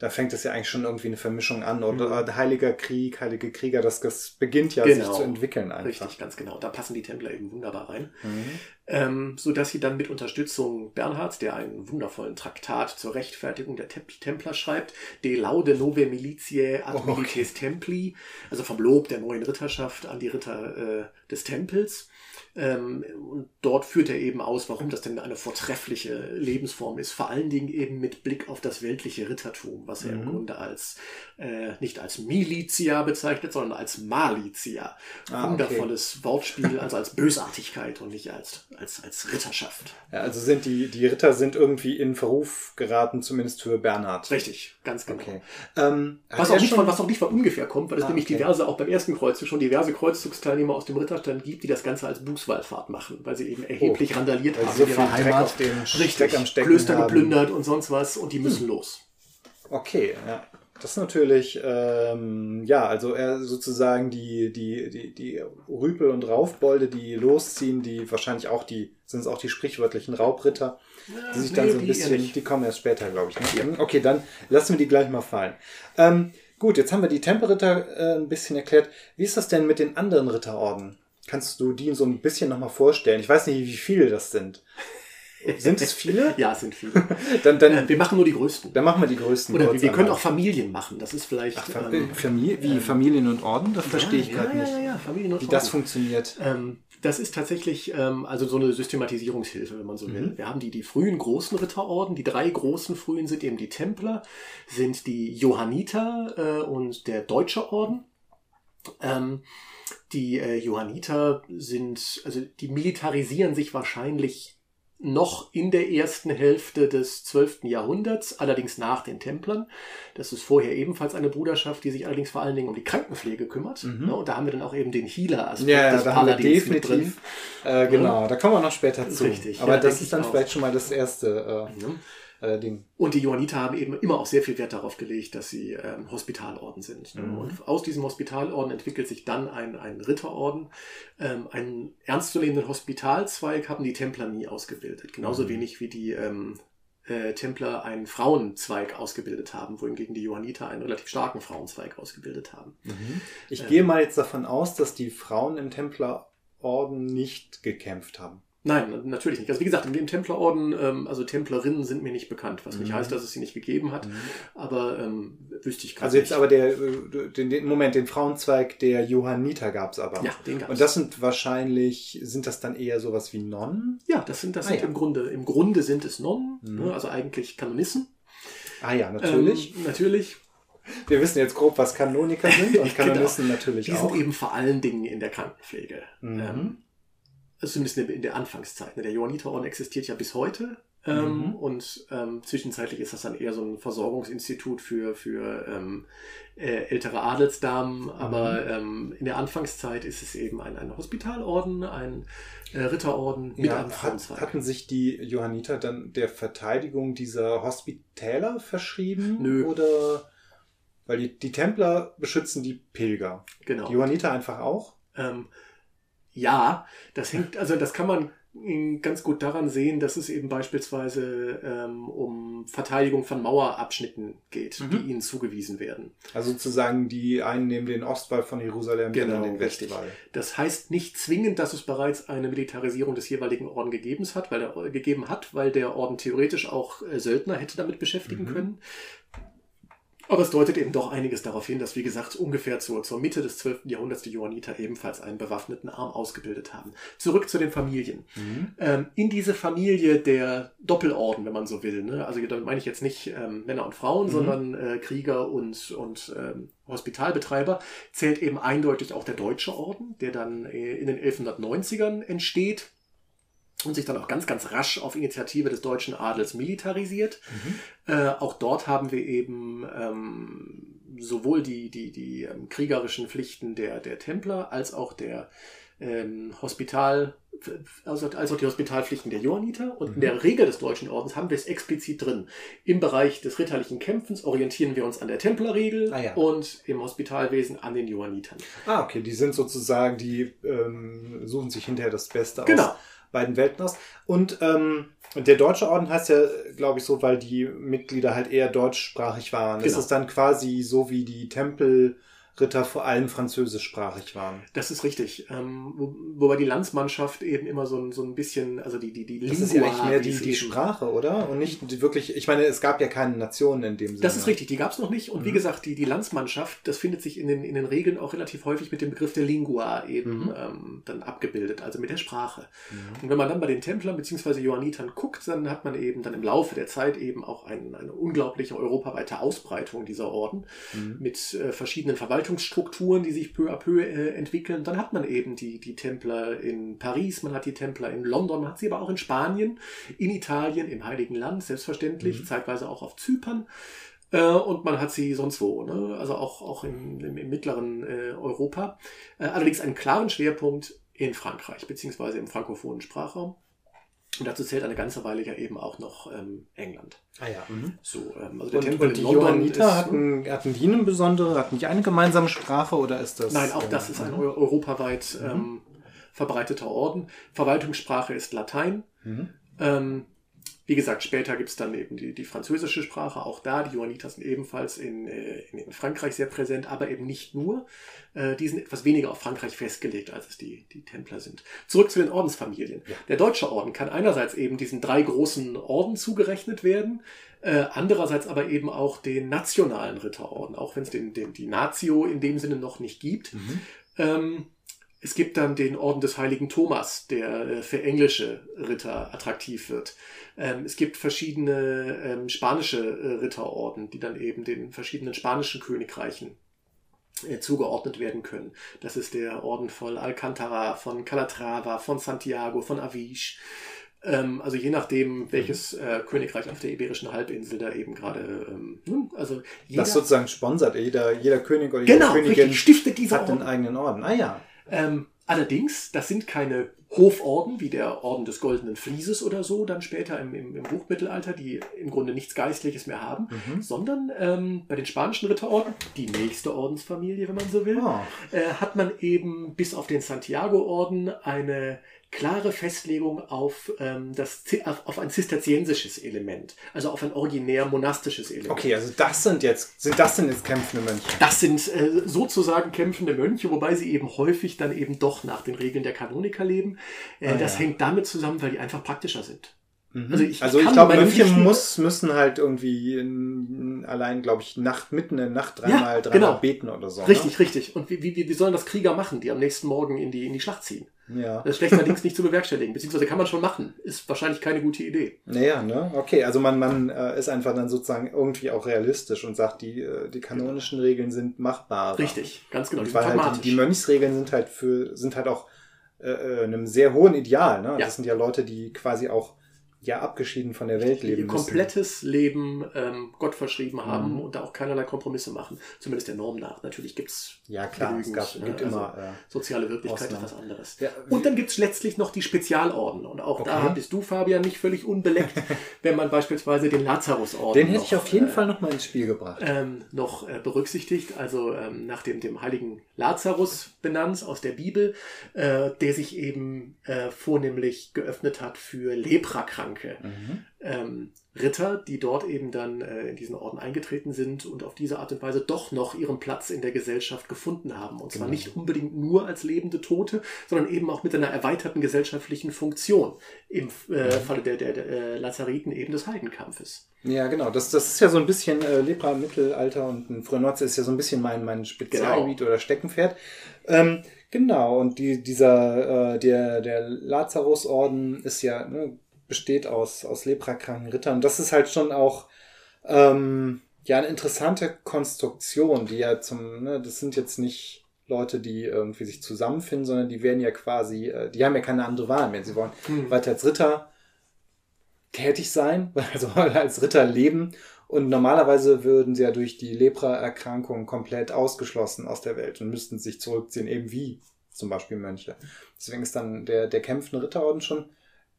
da fängt es ja eigentlich schon irgendwie eine Vermischung an. Oder mhm. Heiliger Krieg, Heilige Krieger, das, das beginnt ja genau. sich zu entwickeln einfach. Richtig, ganz genau. Da passen die Templer eben wunderbar rein. Mhm. Ähm, so dass sie dann mit Unterstützung Bernhards, der einen wundervollen Traktat zur Rechtfertigung der Templer schreibt, De Laude Nove Militiae ad oh, okay. Templi, also vom Lob der neuen Ritterschaft an die Ritter äh, des Tempels. Ähm, und dort führt er eben aus, warum das denn eine vortreffliche Lebensform ist. Vor allen Dingen eben mit Blick auf das weltliche Rittertum, was er mhm. im Grunde als äh, nicht als Militia bezeichnet, sondern als Malitia. Ah, Wundervolles okay. Wortspiel, also als Bösartigkeit und nicht als, als, als Ritterschaft. Ja, also sind die, die Ritter sind irgendwie in Verruf geraten, zumindest für Bernhard. Richtig, ganz genau. Okay. Ähm, was, auch nicht von, was auch nicht von ungefähr kommt, weil es ah, nämlich okay. diverse, auch beim ersten Kreuzzug schon diverse Kreuzzugsteilnehmer aus dem Ritterstand gibt, die das Ganze als Buß Berufswallfahrt machen, weil sie eben erheblich oh, randaliert haben so in ihrer Heimat. Richtig, am Stecken Klöster haben. geplündert und sonst was und die müssen hm. los. Okay, ja. Das ist natürlich, ähm, ja, also er sozusagen die, die, die, die Rüpel und Raufbolde, die losziehen, die wahrscheinlich auch die, sind es auch die sprichwörtlichen Raubritter, die sich nee, dann so ein bisschen, die kommen erst später, glaube ich. Ne? Okay, dann lassen wir die gleich mal fallen. Ähm, gut, jetzt haben wir die Tempelritter äh, ein bisschen erklärt. Wie ist das denn mit den anderen Ritterorden? Kannst du die so ein bisschen nochmal vorstellen? Ich weiß nicht, wie viele das sind. Sind es viele? [LAUGHS] ja, es sind viele. dann, dann, äh, wir machen nur die größten. Dann machen wir die größten. Oder wir können auch Familien machen. Das ist vielleicht. Ach, Fam ähm, Familie, wie ähm, Familien und Orden? Das ja, verstehe ich gerade ja, nicht. Ja, ja, Familien und wie Orden. das funktioniert. Ähm, das ist tatsächlich ähm, also so eine Systematisierungshilfe, wenn man so will. Mhm. Wir haben die, die frühen großen Ritterorden. Die drei großen frühen sind eben die Templer, sind die Johanniter äh, und der Deutsche Orden. Ähm, die äh, Johanniter sind, also die militarisieren sich wahrscheinlich noch in der ersten Hälfte des 12. Jahrhunderts, allerdings nach den Templern. Das ist vorher ebenfalls eine Bruderschaft, die sich allerdings vor allen Dingen um die Krankenpflege kümmert. Mhm. Ja, und da haben wir dann auch eben den Healer-Aspekt ja, des da Paladins haben wir definitiv, drin. Äh, genau, ja. da kommen wir noch später zu. Richtig. Aber ja, das ist dann vielleicht schon mal das erste. Äh, äh, Ding. Und die Johanniter haben eben immer auch sehr viel Wert darauf gelegt, dass sie ähm, Hospitalorden sind. Mhm. Und aus diesem Hospitalorden entwickelt sich dann ein, ein Ritterorden. Ähm, einen ernstzunehmenden Hospitalzweig haben die Templer nie ausgebildet. Genauso mhm. wenig wie die ähm, äh, Templer einen Frauenzweig ausgebildet haben, wohingegen die Johanniter einen relativ starken Frauenzweig ausgebildet haben. Mhm. Ich ähm, gehe mal jetzt davon aus, dass die Frauen im Templerorden nicht gekämpft haben. Nein, natürlich nicht. Also wie gesagt, im Templerorden, ähm, also Templerinnen sind mir nicht bekannt, was mhm. nicht heißt, dass es sie nicht gegeben hat, mhm. aber ähm, wüsste ich gerade Also jetzt nicht. aber der, äh, den, den, Moment, den Frauenzweig der Johanniter gab es aber. Ja, den gab's. Und das sind wahrscheinlich, sind das dann eher sowas wie Nonnen? Ja, das sind, das ah, sind ja. im Grunde, im Grunde sind es Nonnen, mhm. ne, also eigentlich Kanonissen. Ah ja, natürlich. Ähm, natürlich. Wir wissen jetzt grob, was Kanoniker sind und. [LAUGHS] Kanonissen genau. natürlich Die auch. Die sind eben vor allen Dingen in der Krankenpflege. Mhm. Ähm, also zumindest in der Anfangszeit. Ne? Der Johanniterorden existiert ja bis heute. Ähm, mhm. Und ähm, zwischenzeitlich ist das dann eher so ein Versorgungsinstitut für, für ähm, äh, ältere Adelsdamen. Aber mhm. ähm, in der Anfangszeit ist es eben ein, ein Hospitalorden, ein äh, Ritterorden mit ja, einem Frauenzweig. Hatten sich die Johanniter dann der Verteidigung dieser Hospitäler verschrieben? Nö. Oder weil die, die Templer beschützen die Pilger. Genau. Die Johanniter einfach auch? Ja, das hängt, also das kann man ganz gut daran sehen, dass es eben beispielsweise ähm, um Verteidigung von Mauerabschnitten geht, mhm. die ihnen zugewiesen werden. Also sozusagen die einen nehmen den Ostwall von Jerusalem, genau, den Westwall. Das heißt nicht zwingend, dass es bereits eine Militarisierung des jeweiligen Orden gegeben hat, weil der, gegeben hat, weil der Orden theoretisch auch äh, Söldner hätte damit beschäftigen mhm. können. Aber es deutet eben doch einiges darauf hin, dass, wie gesagt, ungefähr zur, zur Mitte des 12. Jahrhunderts die Johanniter ebenfalls einen bewaffneten Arm ausgebildet haben. Zurück zu den Familien. Mhm. Ähm, in diese Familie der Doppelorden, wenn man so will, ne? also da meine ich jetzt nicht ähm, Männer und Frauen, mhm. sondern äh, Krieger und, und ähm, Hospitalbetreiber, zählt eben eindeutig auch der Deutsche Orden, der dann äh, in den 1190ern entsteht und sich dann auch ganz, ganz rasch auf Initiative des deutschen Adels militarisiert. Mhm. Äh, auch dort haben wir eben ähm, sowohl die, die, die ähm, kriegerischen Pflichten der, der Templer als auch der ähm, Hospital, also, als auch die Hospitalpflichten der Johanniter. Und mhm. in der Regel des Deutschen Ordens haben wir es explizit drin. Im Bereich des ritterlichen Kämpfens orientieren wir uns an der Templerregel ah, ja. und im Hospitalwesen an den Johannitern. Ah, okay, die sind sozusagen, die ähm, suchen sich hinterher das Beste genau. aus beiden Welten aus. Und ähm, der Deutsche Orden heißt ja, glaube ich, so, weil die Mitglieder halt eher deutschsprachig waren. Genau. Ist es dann quasi so wie die Tempel Ritter vor allem französischsprachig waren. Das ist richtig. Ähm, wo, wobei die Landsmannschaft eben immer so ein, so ein bisschen, also die, die, die Das Lingua, ist ja eigentlich mehr die, die Sprache, oder? Und nicht die wirklich, ich meine, es gab ja keine Nationen in dem Sinne. Das ist richtig, die gab es noch nicht. Und mhm. wie gesagt, die, die Landsmannschaft, das findet sich in den, in den Regeln auch relativ häufig mit dem Begriff der Lingua eben mhm. ähm, dann abgebildet, also mit der Sprache. Mhm. Und wenn man dann bei den Templern bzw. Johannitern guckt, dann hat man eben dann im Laufe der Zeit eben auch ein, eine unglaubliche europaweite Ausbreitung dieser Orden mhm. mit äh, verschiedenen Verwaltungen Verwaltungsstrukturen, die sich peu à peu äh, entwickeln. Dann hat man eben die, die Templer in Paris, man hat die Templer in London, man hat sie aber auch in Spanien, in Italien, im Heiligen Land, selbstverständlich, mhm. zeitweise auch auf Zypern. Äh, und man hat sie sonst wo, ne? also auch, auch im, im, im mittleren äh, Europa. Äh, allerdings einen klaren Schwerpunkt in Frankreich, beziehungsweise im frankophonen Sprachraum. Und dazu zählt eine ganze Weile ja eben auch noch ähm, England. Ah ja. Mhm. So, ähm, also der und, Tempel und die Johanniter ist, hatten, hatten die eine besondere, hatten die eine gemeinsame Sprache oder ist das? Nein, auch das ist ein mhm. europaweit mhm. ähm, verbreiteter Orden. Verwaltungssprache ist Latein. Mhm. Ähm, wie gesagt, später gibt es dann eben die, die französische Sprache, auch da. Die Johanniter sind ebenfalls in, äh, in, in Frankreich sehr präsent, aber eben nicht nur. Äh, die sind etwas weniger auf Frankreich festgelegt, als es die, die Templer sind. Zurück zu den Ordensfamilien. Ja. Der deutsche Orden kann einerseits eben diesen drei großen Orden zugerechnet werden, äh, andererseits aber eben auch den nationalen Ritterorden, auch wenn es den, den, die Natio in dem Sinne noch nicht gibt. Mhm. Ähm, es gibt dann den Orden des heiligen Thomas, der äh, für englische Ritter attraktiv wird. Ähm, es gibt verschiedene ähm, spanische äh, Ritterorden, die dann eben den verschiedenen spanischen Königreichen äh, zugeordnet werden können. Das ist der Orden von Alcantara, von Calatrava, von Santiago, von Avish. Ähm, also je nachdem, welches äh, Königreich auf der Iberischen Halbinsel da eben gerade, also jeder, das sozusagen sponsert jeder, jeder König oder jede genau, Königin richtig, stiftet dieser hat Orden. einen eigenen Orden. Ah ja. Ähm, allerdings, das sind keine Hoforden wie der Orden des Goldenen Flieses oder so, dann später im, im, im Hochmittelalter, die im Grunde nichts Geistliches mehr haben, mhm. sondern ähm, bei den spanischen Ritterorden, die nächste Ordensfamilie, wenn man so will, oh. äh, hat man eben bis auf den Santiago-Orden eine klare Festlegung auf, ähm, das, auf ein zisterziensisches Element, also auf ein originär monastisches Element. Okay, also das sind jetzt, sind das denn jetzt kämpfende Mönche? Das sind äh, sozusagen kämpfende Mönche, wobei sie eben häufig dann eben doch nach den Regeln der Kanoniker leben. Äh, ah, das ja. hängt damit zusammen, weil die einfach praktischer sind. Mhm. Also ich, also ich, ich glaube, Mönche muss, müssen halt irgendwie in, allein, glaube ich, Nacht, mitten in der Nacht dreimal, ja, dreimal genau. beten oder so. Richtig, ne? richtig. Und wie, wie, wie sollen das Krieger machen, die am nächsten Morgen in die, in die Schlacht ziehen? Ja. Das ist schlechterdings nicht zu bewerkstelligen, beziehungsweise kann man schon machen. Ist wahrscheinlich keine gute Idee. Naja, ne? Okay, also man, man äh, ist einfach dann sozusagen irgendwie auch realistisch und sagt, die, äh, die kanonischen genau. Regeln sind machbar. Richtig, ganz genau. Und weil halt die, die Mönchsregeln sind halt für, sind halt auch äh, äh, einem sehr hohen Ideal. Ne? Ja. Das sind ja Leute, die quasi auch ja abgeschieden von der Welt leben ihr komplettes Leben ähm, Gott verschrieben haben mhm. und da auch keinerlei Kompromisse machen. Zumindest der Norm nach. Natürlich gibt's ja klar, es gab, ne? gibt also immer äh, soziale Wirklichkeit ist was anderes. Ja, und dann gibt's letztlich noch die Spezialorden und auch okay. da bist du Fabian nicht völlig unbeleckt, [LAUGHS] wenn man beispielsweise den Lazarusorden den hätte noch, ich auf jeden äh, Fall noch mal ins Spiel gebracht ähm, noch äh, berücksichtigt. Also ähm, nach dem dem heiligen Lazarus benannt aus der Bibel, äh, der sich eben äh, vornehmlich geöffnet hat für Leprakranken Leprokranke. Mhm. Ähm, Ritter, die dort eben dann äh, in diesen Orden eingetreten sind und auf diese Art und Weise doch noch ihren Platz in der Gesellschaft gefunden haben. Und zwar genau. nicht unbedingt nur als lebende Tote, sondern eben auch mit einer erweiterten gesellschaftlichen Funktion im äh, mhm. Falle der, der, der äh, Lazariten eben des Heidenkampfes. Ja, genau. Das, das ist ja so ein bisschen äh, Lepra im Mittelalter und ein früher Nordsee ist ja so ein bisschen mein, mein Spezialgebiet genau. oder Steckenpferd. Ähm, genau, und die, dieser, äh, der, der Lazarus-Orden ist ja, ne, besteht aus, aus leprakranken Rittern. Das ist halt schon auch ähm, ja eine interessante Konstruktion, die ja zum, ne, das sind jetzt nicht Leute, die irgendwie sich zusammenfinden, sondern die werden ja quasi, äh, die haben ja keine andere Wahl mehr. Sie wollen mhm. weiter als Ritter tätig sein, [LAUGHS] also als Ritter leben. Und normalerweise würden sie ja durch die Lepra-Erkrankung komplett ausgeschlossen aus der Welt und müssten sich zurückziehen, eben wie zum Beispiel Mönche. Deswegen ist dann der, der kämpfende Ritterorden schon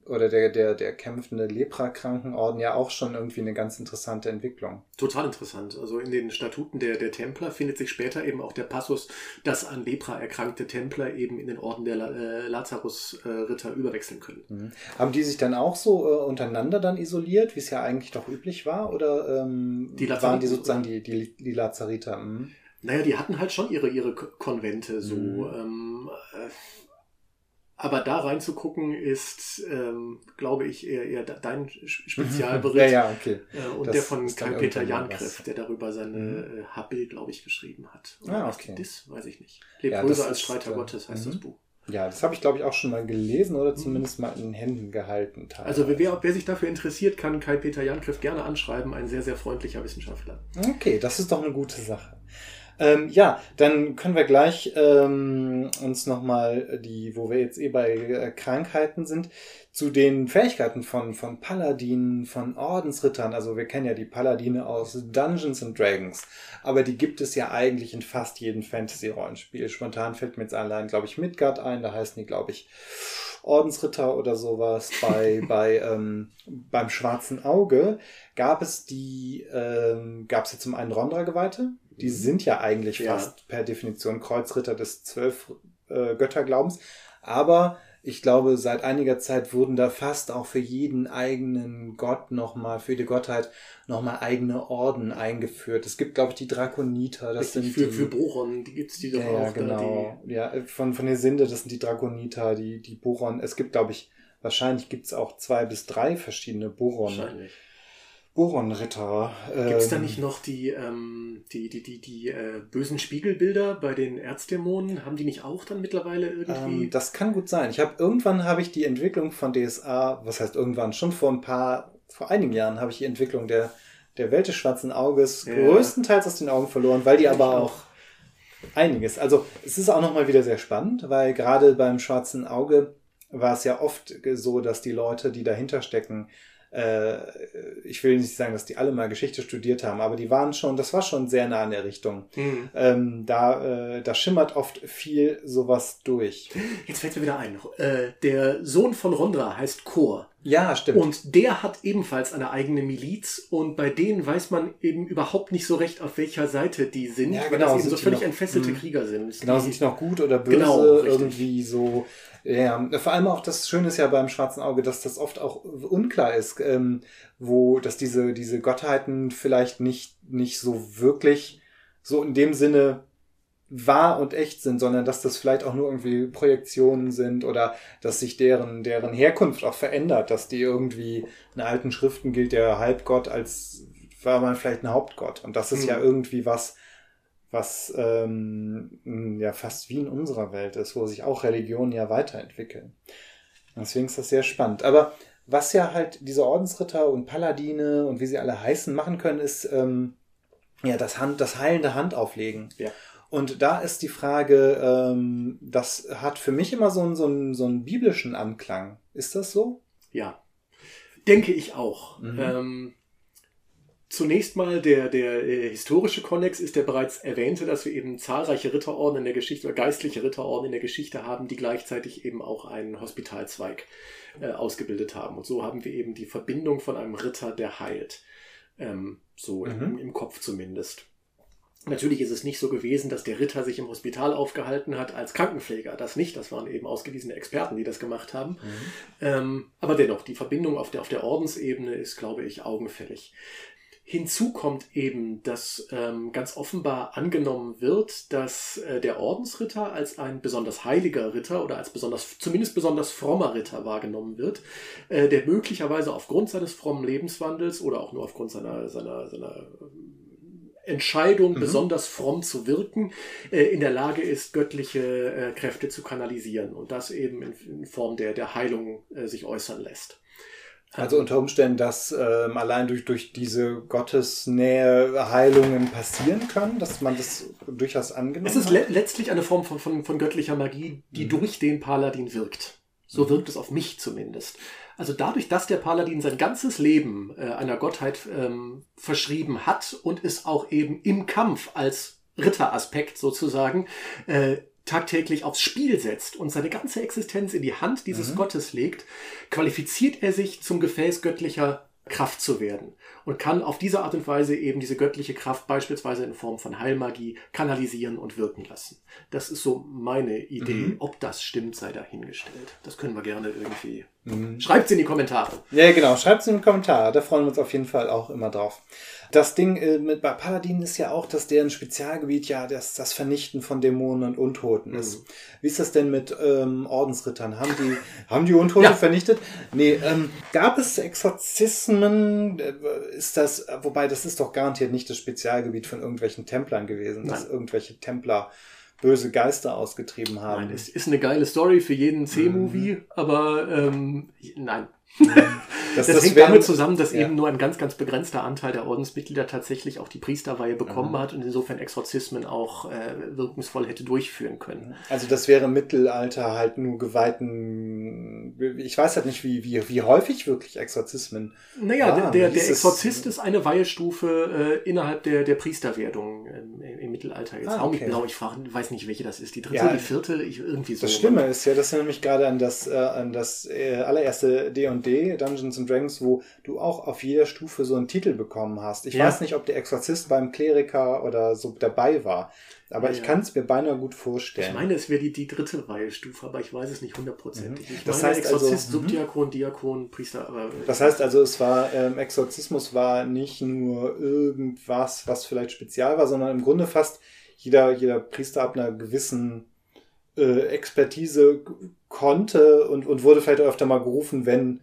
oder der, der, der kämpfende Leprakrankenorden ja auch schon irgendwie eine ganz interessante Entwicklung. Total interessant. Also in den Statuten der, der Templer findet sich später eben auch der Passus, dass an Lepra erkrankte Templer eben in den Orden der äh, Lazarus-Ritter äh, überwechseln können. Mhm. Haben die sich dann auch so äh, untereinander dann isoliert, wie es ja eigentlich doch üblich war? Oder ähm, die waren die sozusagen die, die, die Lazariter? Mhm. Naja, die hatten halt schon ihre, ihre Konvente so. Mhm. Ähm, äh, aber da reinzugucken ist, ähm, glaube ich, eher, eher dein Spezialbericht. ja, ja, okay. Äh, und das der von Karl-Peter Jankriff, der darüber seine mhm. äh, Habil, glaube ich, geschrieben hat. Oder ah, okay. Das weiß ich nicht. Lebröse ja, als Streiter ist, Gottes heißt das mhm. Buch. Ja, das habe ich, glaube ich, auch schon mal gelesen oder mhm. zumindest mal in den Händen gehalten. Teilweise. Also wer, wer sich dafür interessiert, kann Kai-Peter Jankriff gerne anschreiben. Ein sehr, sehr freundlicher Wissenschaftler. Okay, das ist doch eine gute Sache. Ähm, ja, dann können wir gleich ähm, uns nochmal die, wo wir jetzt eh bei äh, Krankheiten sind, zu den Fähigkeiten von, von Paladinen, von Ordensrittern. Also wir kennen ja die Paladine aus Dungeons and Dragons, aber die gibt es ja eigentlich in fast jedem Fantasy-Rollenspiel. Spontan fällt mir jetzt allein, glaube ich, Midgard ein, da heißen die, glaube ich, Ordensritter oder sowas. Bei, [LAUGHS] bei ähm, beim Schwarzen Auge gab es die, ähm, gab es ja zum einen Rondra-Geweihte, die sind ja eigentlich ja. fast per Definition Kreuzritter des zwölf äh, Götterglaubens. Aber ich glaube, seit einiger Zeit wurden da fast auch für jeden eigenen Gott nochmal, für die Gottheit nochmal eigene Orden eingeführt. Es gibt, glaube ich, die Drakoniter. Das Richtig, sind für, die, für Boron, die gibt's die doch ja, auch. Ja, genau. Die... Ja, von, von den Sinde, das sind die Drakoniter, die, die Boron. Es gibt, glaube ich, wahrscheinlich gibt's auch zwei bis drei verschiedene Boron. Wahrscheinlich. Boronritter. Gibt es da ähm, nicht noch die, ähm, die, die, die, die äh, bösen Spiegelbilder bei den Erzdämonen? Haben die nicht auch dann mittlerweile irgendwie? Ähm, das kann gut sein. Ich habe irgendwann habe ich die Entwicklung von DSA, was heißt irgendwann, schon vor ein paar, vor einigen Jahren habe ich die Entwicklung der, der Welt des schwarzen Auges ja. größtenteils aus den Augen verloren, weil die aber auch, auch einiges. Also es ist auch nochmal wieder sehr spannend, weil gerade beim schwarzen Auge war es ja oft so, dass die Leute, die dahinter stecken, äh, ich will nicht sagen, dass die alle mal Geschichte studiert haben, aber die waren schon, das war schon sehr nah in der Richtung. Mhm. Ähm, da, äh, da schimmert oft viel sowas durch. Jetzt fällt mir wieder ein. Äh, der Sohn von Rondra heißt Chor. Ja, stimmt. Und der hat ebenfalls eine eigene Miliz und bei denen weiß man eben überhaupt nicht so recht, auf welcher Seite die sind, ja, genau, weil das eben so völlig noch, entfesselte mh. Krieger sind. Genau, sind die noch gut oder böse, genau, irgendwie so. Ja, vor allem auch das Schöne ist ja beim Schwarzen Auge, dass das oft auch unklar ist, ähm, wo, dass diese, diese Gottheiten vielleicht nicht, nicht so wirklich so in dem Sinne wahr und echt sind, sondern dass das vielleicht auch nur irgendwie Projektionen sind oder dass sich deren, deren Herkunft auch verändert, dass die irgendwie in alten Schriften gilt der Halbgott als war man vielleicht ein Hauptgott. Und das ist mhm. ja irgendwie was, was ähm, ja fast wie in unserer Welt ist, wo sich auch Religionen ja weiterentwickeln. Deswegen ist das sehr spannend. Aber was ja halt diese Ordensritter und Paladine und wie sie alle heißen machen können, ist ähm, ja das Hand, das heilende Handauflegen. Ja. Und da ist die Frage, ähm, das hat für mich immer so einen, so, einen, so einen biblischen Anklang. Ist das so? Ja, denke ich auch. Mhm. Ähm, zunächst mal der, der äh, historische Konnex ist der bereits erwähnte, dass wir eben zahlreiche Ritterorden in der Geschichte oder geistliche Ritterorden in der Geschichte haben, die gleichzeitig eben auch einen Hospitalzweig äh, ausgebildet haben. Und so haben wir eben die Verbindung von einem Ritter, der heilt. Ähm, so mhm. im, im Kopf zumindest. Natürlich ist es nicht so gewesen, dass der Ritter sich im Hospital aufgehalten hat als Krankenpfleger. Das nicht. Das waren eben ausgewiesene Experten, die das gemacht haben. Mhm. Ähm, aber dennoch, die Verbindung auf der, auf der Ordensebene ist, glaube ich, augenfällig. Hinzu kommt eben, dass ähm, ganz offenbar angenommen wird, dass äh, der Ordensritter als ein besonders heiliger Ritter oder als besonders, zumindest besonders frommer Ritter wahrgenommen wird, äh, der möglicherweise aufgrund seines frommen Lebenswandels oder auch nur aufgrund seiner, seiner, seiner Entscheidung, mhm. besonders fromm zu wirken, äh, in der Lage ist, göttliche äh, Kräfte zu kanalisieren und das eben in, in Form der, der Heilung äh, sich äußern lässt. Also unter Umständen, dass ähm, allein durch, durch diese Gottesnähe Heilungen passieren können, dass man das durchaus angenommen hat? Es ist le letztlich eine Form von, von, von göttlicher Magie, die mhm. durch den Paladin wirkt. So mhm. wirkt es auf mich zumindest. Also dadurch, dass der Paladin sein ganzes Leben äh, einer Gottheit ähm, verschrieben hat und es auch eben im Kampf als Ritteraspekt sozusagen äh, tagtäglich aufs Spiel setzt und seine ganze Existenz in die Hand dieses mhm. Gottes legt, qualifiziert er sich zum Gefäß göttlicher Kraft zu werden und kann auf diese Art und Weise eben diese göttliche Kraft beispielsweise in Form von Heilmagie kanalisieren und wirken lassen. Das ist so meine Idee. Mhm. Ob das stimmt, sei dahingestellt. Das können wir gerne irgendwie. Mhm. Schreibt es in die Kommentare. Ja, genau. Schreibt es in die Kommentare. Da freuen wir uns auf jeden Fall auch immer drauf. Das Ding äh, mit bei Paladinen ist ja auch, dass deren Spezialgebiet ja das, das Vernichten von Dämonen und Untoten ist. Mhm. Wie ist das denn mit ähm, Ordensrittern? Haben die, haben die Untote ja. vernichtet? Nee, ähm, gab es Exorzismen? Äh, ist das, wobei das ist doch garantiert nicht das Spezialgebiet von irgendwelchen Templern gewesen, Nein. dass irgendwelche Templer böse Geister ausgetrieben haben. Nein, es ist eine geile Story für jeden C-Movie, mhm. aber ähm, nein. [LAUGHS] Das, das, das hängt damit zusammen, dass ja. eben nur ein ganz, ganz begrenzter Anteil der Ordensmitglieder tatsächlich auch die Priesterweihe bekommen mhm. hat und insofern Exorzismen auch äh, wirkungsvoll hätte durchführen können. Also das wäre im Mittelalter halt nur geweihten, ich weiß halt nicht, wie, wie, wie häufig wirklich Exorzismen. Naja, waren. der, der, Exorzist ist eine Weihestufe äh, innerhalb der, der Priesterwerdung im, im Mittelalter. Jetzt ah, hau mich blau, ich frage, weiß nicht, welche das ist. Die dritte, ja, die vierte, ich, irgendwie so. Das Schlimme ist ja, dass du nämlich gerade an das, äh, an das äh, allererste D&D, Dungeons and Dragons, wo du auch auf jeder Stufe so einen Titel bekommen hast. Ich ja. weiß nicht, ob der Exorzist beim Kleriker oder so dabei war. Aber ja, ich kann es mir beinahe gut vorstellen. Ich meine, es wäre die, die dritte Weihestufe, aber ich weiß es nicht hundertprozentig. Mhm. Das meine, heißt Exorzist, also. Subdiakon, Diakon, Priester. Aber das heißt also, es war ähm, Exorzismus war nicht nur irgendwas, was vielleicht spezial war, sondern im Grunde fast jeder, jeder Priester ab einer gewissen äh, Expertise konnte und, und wurde vielleicht öfter mal gerufen, wenn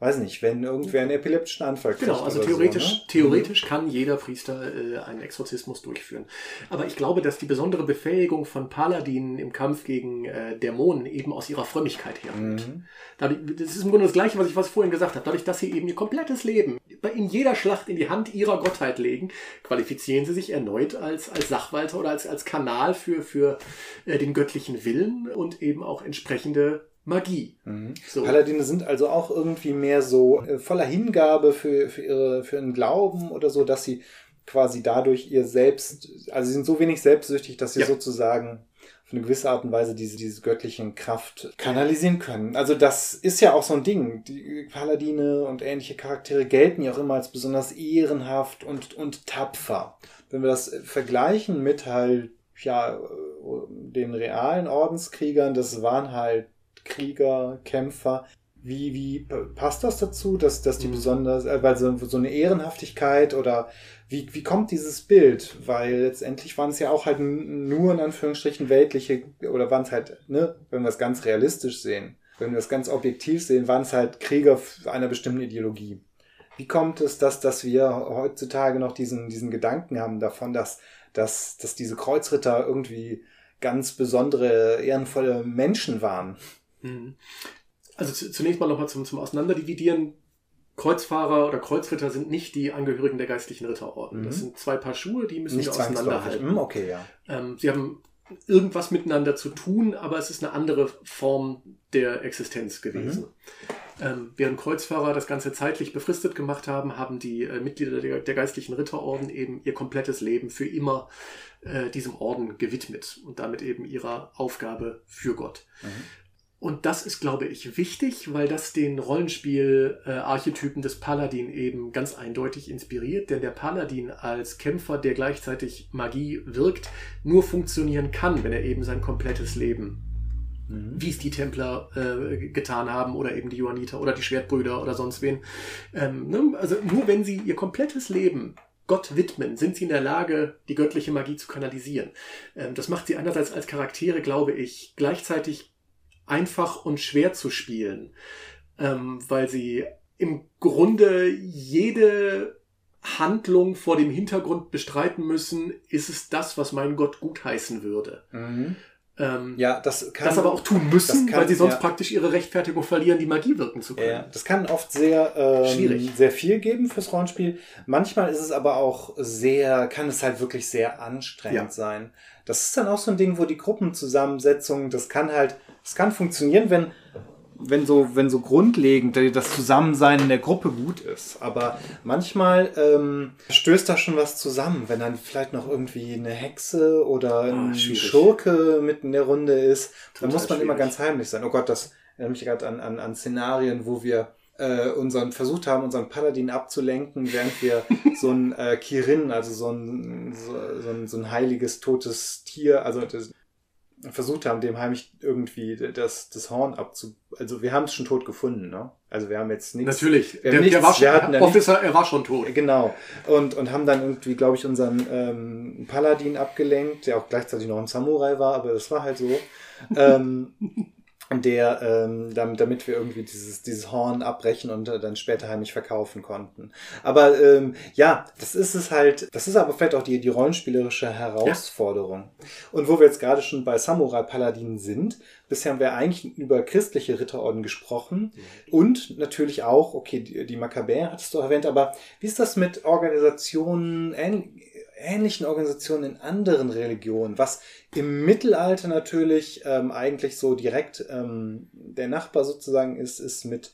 weiß nicht, wenn irgendwer einen epileptischen Anfall kriegt. Genau, also theoretisch, so, ne? theoretisch mhm. kann jeder Priester äh, einen Exorzismus durchführen. Aber ich glaube, dass die besondere Befähigung von Paladinen im Kampf gegen äh, Dämonen eben aus ihrer Frömmigkeit herkommt. Mhm. Dadurch, das ist im Grunde das Gleiche, was ich was vorhin gesagt habe. Dadurch, dass sie eben ihr komplettes Leben in jeder Schlacht in die Hand ihrer Gottheit legen, qualifizieren sie sich erneut als, als Sachwalter oder als, als Kanal für, für äh, den göttlichen Willen und eben auch entsprechende Magie. Mhm. So. Paladine sind also auch irgendwie mehr so äh, voller Hingabe für, für, ihre, für ihren Glauben oder so, dass sie quasi dadurch ihr Selbst, also sie sind so wenig selbstsüchtig, dass sie ja. sozusagen auf eine gewisse Art und Weise diese, diese göttlichen Kraft kanalisieren können. Also das ist ja auch so ein Ding. Die Paladine und ähnliche Charaktere gelten ja auch immer als besonders ehrenhaft und, und tapfer. Wenn wir das vergleichen mit halt, ja, den realen Ordenskriegern, das waren halt Krieger, Kämpfer. Wie, wie passt das dazu, dass, dass die mhm. besonders, äh, weil so, so eine Ehrenhaftigkeit oder wie, wie kommt dieses Bild? Weil letztendlich waren es ja auch halt nur in Anführungsstrichen weltliche, oder waren es halt, ne, wenn wir es ganz realistisch sehen, wenn wir es ganz objektiv sehen, waren es halt Krieger einer bestimmten Ideologie. Wie kommt es, dass, dass wir heutzutage noch diesen, diesen Gedanken haben davon, dass, dass, dass diese Kreuzritter irgendwie ganz besondere, ehrenvolle Menschen waren? Mhm. Also zunächst mal nochmal zum, zum Auseinanderdividieren. Kreuzfahrer oder Kreuzritter sind nicht die Angehörigen der geistlichen Ritterorden. Mhm. Das sind zwei Paar Schuhe, die müssen nicht wir auseinanderhalten. Mhm, okay, ja. Ähm, sie haben irgendwas miteinander zu tun, aber es ist eine andere Form der Existenz gewesen. Mhm. Ähm, während Kreuzfahrer das Ganze zeitlich befristet gemacht haben, haben die äh, Mitglieder der, der, geistlichen Ritterorden eben ihr komplettes Leben für immer äh, diesem Orden gewidmet und damit eben ihrer Aufgabe für Gott. Mhm. Und das ist, glaube ich, wichtig, weil das den Rollenspiel-Archetypen des Paladin eben ganz eindeutig inspiriert. Denn der Paladin als Kämpfer, der gleichzeitig Magie wirkt, nur funktionieren kann, wenn er eben sein komplettes Leben, mhm. wie es die Templer äh, getan haben oder eben die Johanniter oder die Schwertbrüder oder sonst wen. Ähm, ne? Also nur wenn sie ihr komplettes Leben Gott widmen, sind sie in der Lage, die göttliche Magie zu kanalisieren. Ähm, das macht sie einerseits als Charaktere, glaube ich, gleichzeitig einfach und schwer zu spielen, ähm, weil sie im Grunde jede Handlung vor dem Hintergrund bestreiten müssen, ist es das, was mein Gott gutheißen würde. Mhm. Ähm, ja, das kann. Das aber auch tun müssen, kann, weil sie sonst ja. praktisch ihre Rechtfertigung verlieren, die Magie wirken zu können. Ja, das kann oft sehr, ähm, Schwierig. sehr viel geben fürs Rollenspiel. Manchmal ist es aber auch sehr, kann es halt wirklich sehr anstrengend ja. sein. Das ist dann auch so ein Ding, wo die Gruppenzusammensetzung, das kann halt, es kann funktionieren, wenn wenn so, wenn so grundlegend das Zusammensein in der Gruppe gut ist. Aber manchmal ähm, stößt da schon was zusammen, wenn dann vielleicht noch irgendwie eine Hexe oder ah, ein oh, Schurke mitten in der Runde ist. Total dann muss man schwierig. immer ganz heimlich sein. Oh Gott, das erinnert mich gerade an, an, an Szenarien, wo wir äh, unseren versucht haben, unseren Paladin abzulenken, während wir [LAUGHS] so ein äh, Kirin, also so ein, so, so, ein, so ein heiliges totes Tier, also das, versucht haben, dem heimlich irgendwie das, das Horn abzu... Also wir haben es schon tot gefunden, ne? Also wir haben jetzt nichts... Natürlich, der, nichts, der war schon, Officer, nichts, er war schon tot. Genau. Und, und haben dann irgendwie, glaube ich, unseren ähm, Paladin abgelenkt, der auch gleichzeitig noch ein Samurai war, aber das war halt so. ähm, der, ähm, damit, damit wir irgendwie dieses, dieses Horn abbrechen und äh, dann später heimlich verkaufen konnten. Aber ähm, ja, das ist es halt, das ist aber vielleicht auch die, die rollenspielerische Herausforderung. Ja. Und wo wir jetzt gerade schon bei Samurai Paladinen sind, bisher haben wir eigentlich über christliche Ritterorden gesprochen mhm. und natürlich auch, okay, die, die Makkabäer hattest du erwähnt, aber wie ist das mit Organisationen, ähnlichen Organisationen in anderen Religionen, was im Mittelalter natürlich ähm, eigentlich so direkt ähm, der Nachbar sozusagen ist, ist mit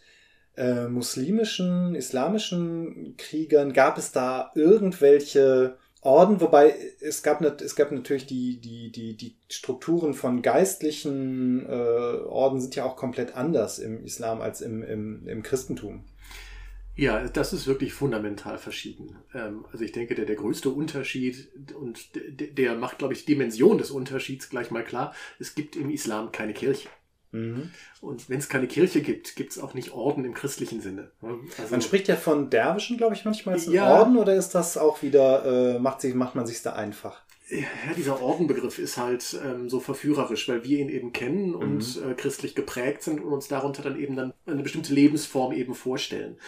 äh, muslimischen, islamischen Kriegern. Gab es da irgendwelche Orden, wobei es gab, es gab natürlich die, die, die, die Strukturen von geistlichen äh, Orden sind ja auch komplett anders im Islam als im, im, im Christentum. Ja, das ist wirklich fundamental verschieden. Ähm, also ich denke, der, der größte Unterschied und der, der macht, glaube ich, Dimension des Unterschieds gleich mal klar. Es gibt im Islam keine Kirche. Mhm. Und wenn es keine Kirche gibt, gibt es auch nicht Orden im christlichen Sinne. Also, man spricht ja von Derwischen, glaube ich, manchmal als ja, Orden oder ist das auch wieder, äh, macht, sich, macht man sich da einfach? Ja, dieser Ordenbegriff ist halt ähm, so verführerisch, weil wir ihn eben kennen und mhm. äh, christlich geprägt sind und uns darunter dann eben dann eine bestimmte Lebensform eben vorstellen.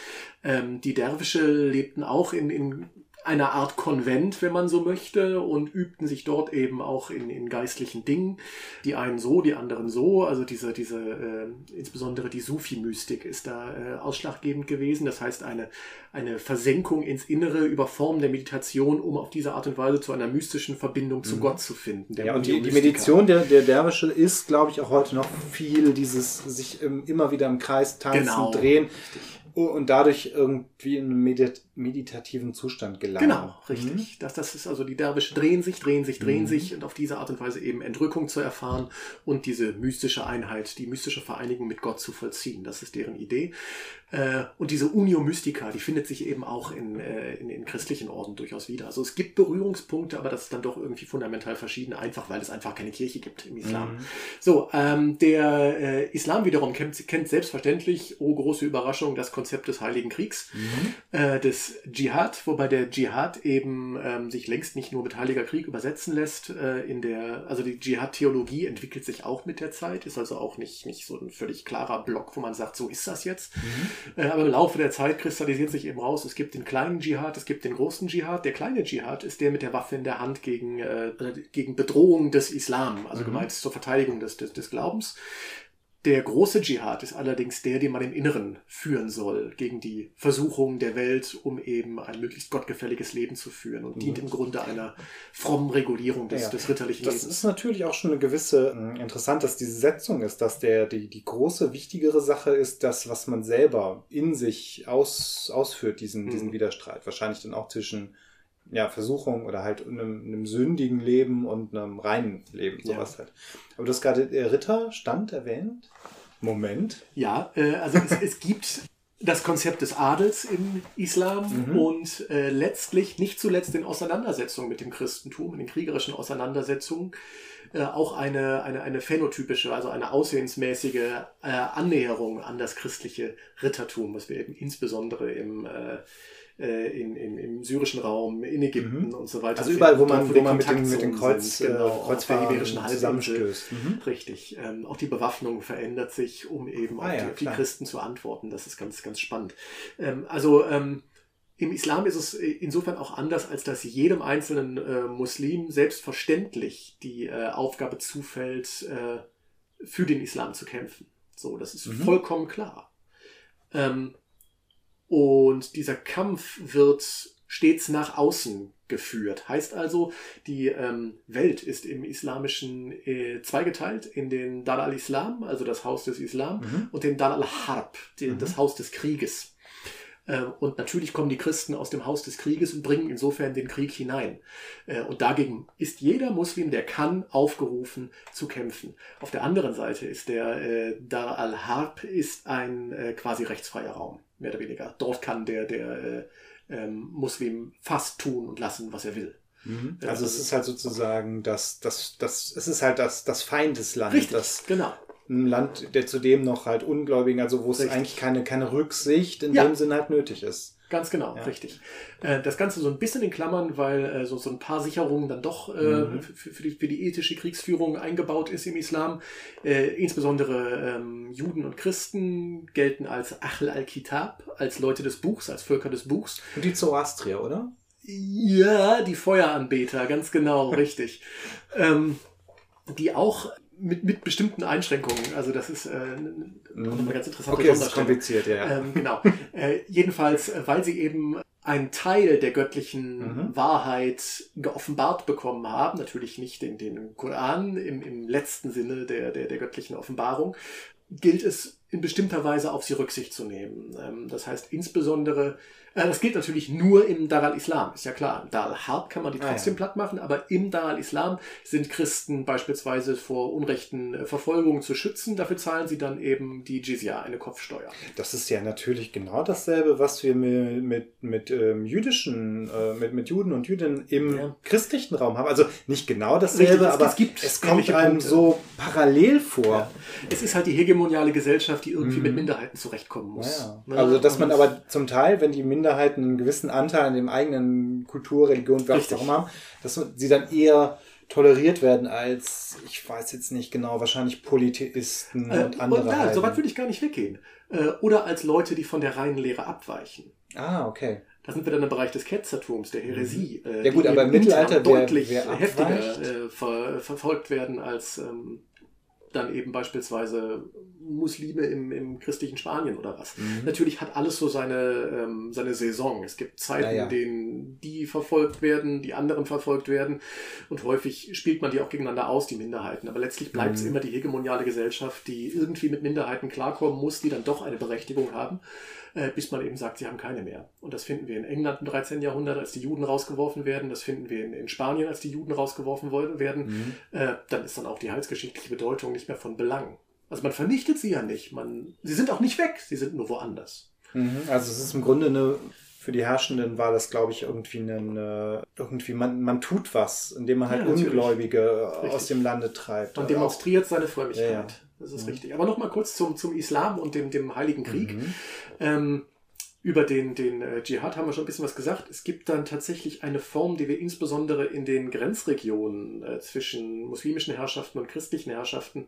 Ähm, die Derwische lebten auch in, in einer Art Konvent, wenn man so möchte, und übten sich dort eben auch in, in geistlichen Dingen. Die einen so, die anderen so. Also diese, diese äh, insbesondere die Sufi-Mystik ist da äh, ausschlaggebend gewesen. Das heißt, eine, eine Versenkung ins Innere über Formen der Meditation, um auf diese Art und Weise zu einer mystischen Verbindung zu mhm. Gott zu finden. ja, und die, die Meditation der, der Derwische ist, glaube ich, auch heute noch viel dieses sich ähm, immer wieder im Kreis tanzen, genau. drehen. Richtig und dadurch irgendwie in einen medit meditativen Zustand gelangen. Genau, richtig. Mhm. Das, das ist also die Derwische drehen sich, drehen sich, drehen mhm. sich und auf diese Art und Weise eben Entrückung zu erfahren und diese mystische Einheit, die mystische Vereinigung mit Gott zu vollziehen. Das ist deren Idee. Äh, und diese Unio Mystica, die findet sich eben auch in, äh, in, in christlichen Orden durchaus wieder. Also es gibt Berührungspunkte, aber das ist dann doch irgendwie fundamental verschieden, einfach weil es einfach keine Kirche gibt im Islam. Mhm. So, ähm, der äh, Islam wiederum kennt, kennt selbstverständlich, oh große Überraschung, das Konzept des Heiligen Kriegs, mhm. äh, des Dschihad, wobei der Dschihad eben ähm, sich längst nicht nur mit Heiliger Krieg übersetzen lässt. Äh, in der, also die Dschihad-Theologie entwickelt sich auch mit der Zeit, ist also auch nicht, nicht so ein völlig klarer Block, wo man sagt, so ist das jetzt. Mhm. Äh, aber im Laufe der Zeit kristallisiert sich eben raus, es gibt den kleinen Dschihad, es gibt den großen Dschihad. Der kleine Dschihad ist der mit der Waffe in der Hand gegen, äh, gegen Bedrohung des Islam, also mhm. gemeint zur Verteidigung des, des, des Glaubens. Der große Dschihad ist allerdings der, den man im Inneren führen soll, gegen die Versuchungen der Welt, um eben ein möglichst gottgefälliges Leben zu führen und mhm. dient im Grunde einer frommen Regulierung des, ja, des ritterlichen das Lebens. Das ist natürlich auch schon eine gewisse, äh, interessant, dass diese Setzung ist, dass der, die, die große, wichtigere Sache ist, das, was man selber in sich aus, ausführt, diesen, mhm. diesen Widerstreit. Wahrscheinlich dann auch zwischen ja, Versuchung oder halt einem, einem sündigen Leben und einem reinen Leben, sowas ja. halt. Aber du hast gerade Ritterstand erwähnt. Moment. Ja, äh, also es, es gibt das Konzept des Adels im Islam mhm. und äh, letztlich, nicht zuletzt in Auseinandersetzungen mit dem Christentum, in den kriegerischen Auseinandersetzungen, äh, auch eine, eine, eine phänotypische, also eine aussehensmäßige äh, Annäherung an das christliche Rittertum, was wir eben insbesondere im äh, äh, in, in, im syrischen Raum, in Ägypten mhm. und so weiter. Also überall, wo man, wo, man mit den, mit den Kreuz, sind, genau, Kreuz der Iberischen zusammenstößt. Mhm. Richtig. Ähm, auch die Bewaffnung verändert sich, um eben ah, auf, ja, die, auf die, Christen zu antworten. Das ist ganz, ganz spannend. Ähm, also ähm, im Islam ist es insofern auch anders, als dass jedem einzelnen äh, Muslim selbstverständlich die äh, Aufgabe zufällt, äh, für den Islam zu kämpfen. So, das ist mhm. vollkommen klar. Ähm, und dieser Kampf wird stets nach außen geführt. Heißt also, die ähm, Welt ist im Islamischen äh, zweigeteilt in den Dar al-Islam, also das Haus des Islam, mhm. und den Dar al-Harb, mhm. das Haus des Krieges. Äh, und natürlich kommen die Christen aus dem Haus des Krieges und bringen insofern den Krieg hinein. Äh, und dagegen ist jeder Muslim, der kann, aufgerufen zu kämpfen. Auf der anderen Seite ist der äh, Dar al-Harb ist ein quasi rechtsfreier Raum, mehr oder weniger. Dort kann der, der ähm, Muslim fast tun und lassen, was er will. Mhm. Also, also es ist halt sozusagen das, das, das, es ist halt das, das Feindesland. Richtig, das, genau ein Land, der zudem noch halt Ungläubigen, also wo es richtig. eigentlich keine, keine Rücksicht in ja. dem Sinn halt nötig ist. Ganz genau, ja. richtig. Äh, das Ganze so ein bisschen in Klammern, weil äh, so, so ein paar Sicherungen dann doch äh, mhm. für, für, die, für die ethische Kriegsführung eingebaut ist im Islam. insbesondere ähm, Juden und Christen gelten als Achl al-Kitab, als Leute des Buchs, als Völker des Buchs. Und die Zoroastrier, oder? Ja, die Feueranbeter, ganz genau, [LAUGHS] richtig. Ähm, die auch mit, mit bestimmten Einschränkungen. Also das ist äh, eine ganz interessante Okay, ist kompliziert, ja. Ähm, genau. [LAUGHS] äh, jedenfalls, äh, weil sie eben einen Teil der göttlichen mhm. Wahrheit geoffenbart bekommen haben, natürlich nicht in den Koran im, im letzten Sinne der, der, der göttlichen Offenbarung, gilt es in bestimmter Weise auf sie Rücksicht zu nehmen. Ähm, das heißt insbesondere das gilt natürlich nur im Dar al-Islam, ist ja klar. Im Dar al-Harb kann man die trotzdem ah, ja. platt machen, aber im Dar al-Islam sind Christen beispielsweise vor unrechten äh, Verfolgungen zu schützen. Dafür zahlen sie dann eben die Jizya, eine Kopfsteuer. Das ist ja natürlich genau dasselbe, was wir mit, mit, mit ähm, jüdischen, äh, mit, mit Juden und Jüdinnen im ja. christlichen Raum haben. Also nicht genau dasselbe, Richtig, aber es, gibt es kommt einem Punkte. so parallel vor. Ja. Es ist halt die hegemoniale Gesellschaft, die irgendwie mhm. mit Minderheiten zurechtkommen muss. Ne? Also dass man aber zum Teil, wenn die Minderheiten Minderheiten einen gewissen Anteil an dem eigenen Kultur, Religion, was auch immer haben, dass sie dann eher toleriert werden als, ich weiß jetzt nicht genau, wahrscheinlich Polytheisten äh, und andere. Und da, so weit würde ich gar nicht weggehen. Äh, oder als Leute, die von der reinen Lehre abweichen. Ah, okay. Da sind wir dann im Bereich des Ketzertums, der Häresie. Mhm. Äh, ja gut, aber im Mittelalter deutlich wer, wer heftiger äh, ver, verfolgt werden als ähm, dann eben beispielsweise Muslime im, im christlichen Spanien oder was. Mhm. Natürlich hat alles so seine, ähm, seine Saison. Es gibt Zeiten, ja, ja. in denen die verfolgt werden, die anderen verfolgt werden und häufig spielt man die auch gegeneinander aus, die Minderheiten. Aber letztlich bleibt mhm. es immer die hegemoniale Gesellschaft, die irgendwie mit Minderheiten klarkommen muss, die dann doch eine Berechtigung haben bis man eben sagt, sie haben keine mehr. Und das finden wir in England im 13. Jahrhundert, als die Juden rausgeworfen werden. Das finden wir in, in Spanien, als die Juden rausgeworfen werden. Mhm. Äh, dann ist dann auch die heilsgeschichtliche Bedeutung nicht mehr von Belang. Also man vernichtet sie ja nicht. Man, sie sind auch nicht weg, sie sind nur woanders. Mhm. Also es ist im Grunde eine für die Herrschenden war das, glaube ich, irgendwie ein, irgendwie, man, man tut was, indem man halt ja, Ungläubige Richtig. aus dem Lande treibt. Man demonstriert seine Frömmigkeit. Ja, ja. Das ist mhm. richtig. Aber nochmal kurz zum, zum Islam und dem, dem Heiligen Krieg. Mhm. Ähm, über den, den äh, Dschihad haben wir schon ein bisschen was gesagt. Es gibt dann tatsächlich eine Form, die wir insbesondere in den Grenzregionen äh, zwischen muslimischen Herrschaften und christlichen Herrschaften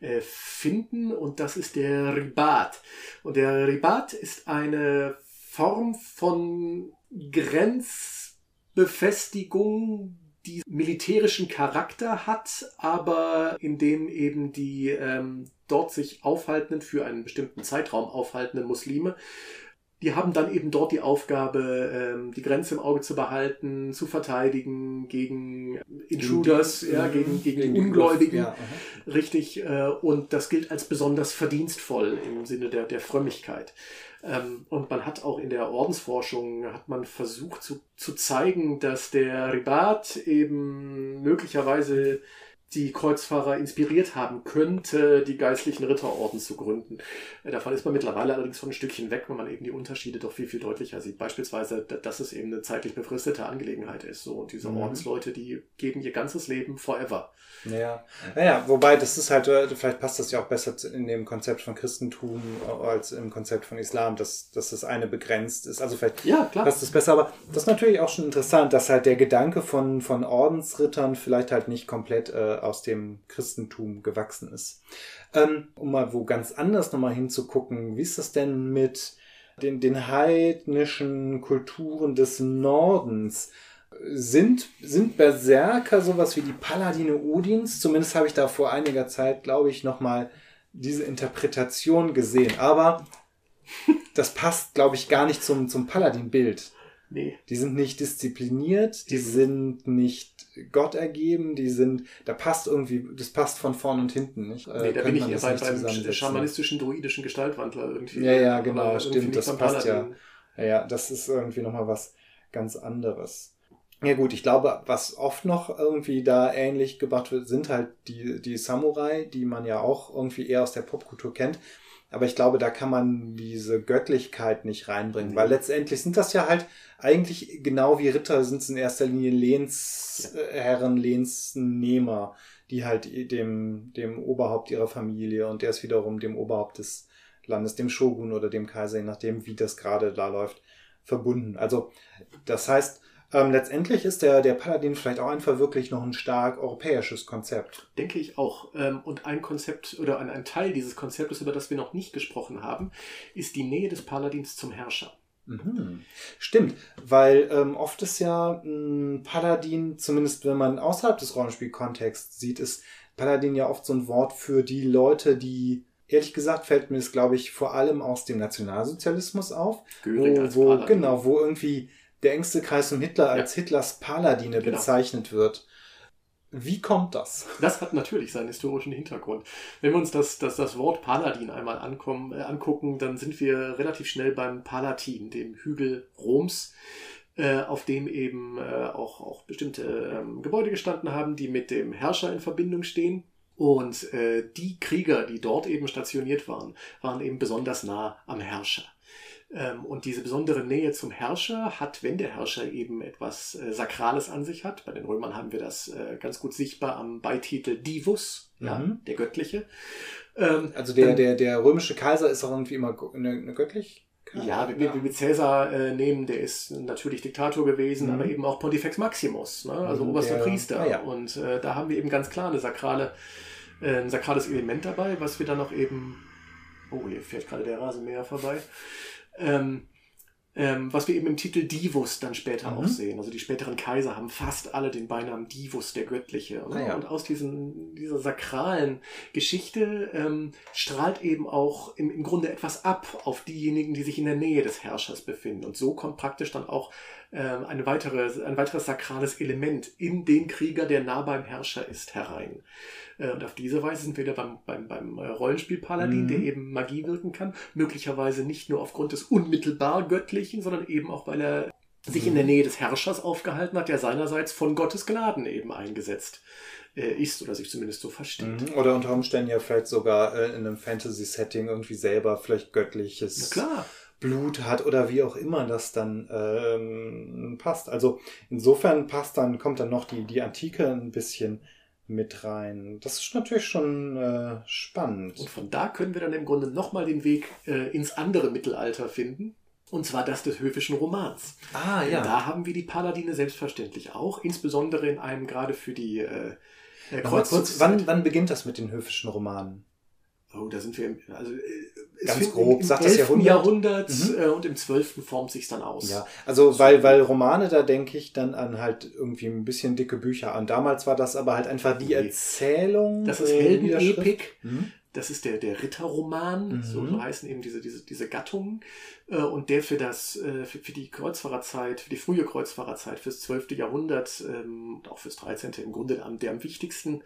äh, finden. Und das ist der Ribat. Und der Ribat ist eine Form von Grenzbefestigung, die militärischen Charakter hat, aber in dem eben die ähm, dort sich aufhaltenden, für einen bestimmten Zeitraum aufhaltenden Muslime die haben dann eben dort die Aufgabe, ähm, die Grenze im Auge zu behalten, zu verteidigen gegen Intruders, gegen, ja, gegen, gegen, gegen die Ungläubigen. Ja, richtig. Äh, und das gilt als besonders verdienstvoll im Sinne der, der Frömmigkeit. Ähm, und man hat auch in der Ordensforschung hat man versucht zu, zu zeigen, dass der Ribat eben möglicherweise die Kreuzfahrer inspiriert haben könnte, die geistlichen Ritterorden zu gründen. Äh, davon ist man mittlerweile allerdings schon ein Stückchen weg, weil man eben die Unterschiede doch viel, viel deutlicher sieht. Beispielsweise, dass es eben eine zeitlich befristete Angelegenheit ist. So. Und diese mhm. Ordensleute, die geben ihr ganzes Leben forever. Ja, naja, wobei das ist halt, äh, vielleicht passt das ja auch besser in dem Konzept von Christentum äh, als im Konzept von Islam, dass, dass das eine begrenzt ist. Also vielleicht ja, klar. passt das besser, aber das ist natürlich auch schon interessant, dass halt der Gedanke von, von Ordensrittern vielleicht halt nicht komplett äh, aus dem Christentum gewachsen ist. Ähm, um mal wo ganz anders nochmal hinzugucken, wie ist das denn mit den, den heidnischen Kulturen des Nordens? sind, sind Berserker sowas wie die Paladine Odins? Zumindest habe ich da vor einiger Zeit, glaube ich, nochmal diese Interpretation gesehen. Aber das passt, glaube ich, gar nicht zum, zum Paladin-Bild. Nee. Die sind nicht diszipliniert, die mhm. sind nicht Gott ergeben, die sind, da passt irgendwie, das passt von vorn und hinten, nicht? Nee, da bin ich eher bei, beim schamanistischen, druidischen Gestaltwandler irgendwie. Ja, ja, genau, stimmt, das passt ja. Ja, ja, das ist irgendwie nochmal was ganz anderes. Ja gut, ich glaube, was oft noch irgendwie da ähnlich gebracht wird, sind halt die, die Samurai, die man ja auch irgendwie eher aus der Popkultur kennt. Aber ich glaube, da kann man diese Göttlichkeit nicht reinbringen, mhm. weil letztendlich sind das ja halt eigentlich genau wie Ritter sind es in erster Linie Lehnsherren, ja. Lehnsnehmer, die halt dem, dem Oberhaupt ihrer Familie und der ist wiederum dem Oberhaupt des Landes, dem Shogun oder dem Kaiser, je nachdem, wie das gerade da läuft, verbunden. Also, das heißt, ähm, letztendlich ist der, der Paladin vielleicht auch einfach wirklich noch ein stark europäisches Konzept. Denke ich auch. Ähm, und ein Konzept oder ein, Teil dieses Konzeptes, über das wir noch nicht gesprochen haben, ist die Nähe des Paladins zum Herrscher. Mhm. Stimmt, weil ähm, oft ist ja ein Paladin, zumindest wenn man außerhalb des Rollenspielkontexts sieht, ist Paladin ja oft so ein Wort für die Leute, die ehrlich gesagt fällt mir das, glaube ich, vor allem aus dem Nationalsozialismus auf. Göring wo, wo genau, wo irgendwie der engste Kreis um Hitler als ja. Hitlers Paladine genau. bezeichnet wird. Wie kommt das? Das hat natürlich seinen historischen Hintergrund. Wenn wir uns das, das, das Wort Paladin einmal ankommen, äh, angucken, dann sind wir relativ schnell beim Palatin, dem Hügel Roms, äh, auf dem eben äh, auch, auch bestimmte ähm, Gebäude gestanden haben, die mit dem Herrscher in Verbindung stehen. Und äh, die Krieger, die dort eben stationiert waren, waren eben besonders nah am Herrscher. Ähm, und diese besondere Nähe zum Herrscher hat, wenn der Herrscher eben etwas äh, Sakrales an sich hat, bei den Römern haben wir das äh, ganz gut sichtbar am Beititel Divus, mhm. ja, der Göttliche. Ähm, also der, der, der römische Kaiser ist auch irgendwie immer eine, eine göttlich? Ja, wenn wir, wir Cäsar äh, nehmen, der ist natürlich Diktator gewesen, mhm. aber eben auch Pontifex Maximus, ne? also mhm, oberster der, Priester. Ah, ja. Und äh, da haben wir eben ganz klar eine sakrale, äh, ein sakrales Element dabei, was wir dann noch eben. Oh, hier fährt gerade der Rasenmäher vorbei ähm, ähm, was wir eben im Titel Divus dann später mhm. auch sehen. Also die späteren Kaiser haben fast alle den Beinamen Divus, der Göttliche. Ah, ja. Und aus diesen, dieser sakralen Geschichte ähm, strahlt eben auch im, im Grunde etwas ab auf diejenigen, die sich in der Nähe des Herrschers befinden. Und so kommt praktisch dann auch eine weitere, ein weiteres sakrales Element in den Krieger, der nah beim Herrscher ist, herein. Äh, und auf diese Weise sind wir wieder beim, beim, beim Rollenspiel-Paladin, mhm. der eben Magie wirken kann. Möglicherweise nicht nur aufgrund des unmittelbar Göttlichen, sondern eben auch, weil er sich in der mhm. Nähe des Herrschers aufgehalten hat, der seinerseits von Gottes Gnaden eben eingesetzt äh, ist oder sich zumindest so versteht. Mhm. Oder unter Umständen ja vielleicht sogar äh, in einem Fantasy-Setting irgendwie selber vielleicht göttliches Blut hat oder wie auch immer das dann ähm, passt. Also insofern passt dann, kommt dann noch die, die Antike ein bisschen mit rein. Das ist natürlich schon äh, spannend. Und von da können wir dann im Grunde nochmal den Weg äh, ins andere Mittelalter finden. Und zwar das des höfischen Romans. Ah, ja. Da haben wir die Paladine selbstverständlich auch, insbesondere in einem gerade für die äh, äh kurz, wann, wann beginnt das mit den höfischen Romanen? Oh, da sind wir, im, also äh, ganz grob, im, sagt das Jahrhundert, Jahrhundert mhm. äh, und im 12. formt sich dann aus. Ja, also so. weil, weil Romane, da denke ich dann an halt irgendwie ein bisschen dicke Bücher an. Damals war das aber halt einfach die Erzählung. Das ist Heldenepik. Mhm. Das ist der, der Ritterroman, mhm. so heißen eben diese, diese, diese Gattungen. Äh, und der für das, äh, für, für die Kreuzfahrerzeit, für die frühe Kreuzfahrerzeit, fürs 12. Jahrhundert ähm, und auch fürs 13. im Grunde der am wichtigsten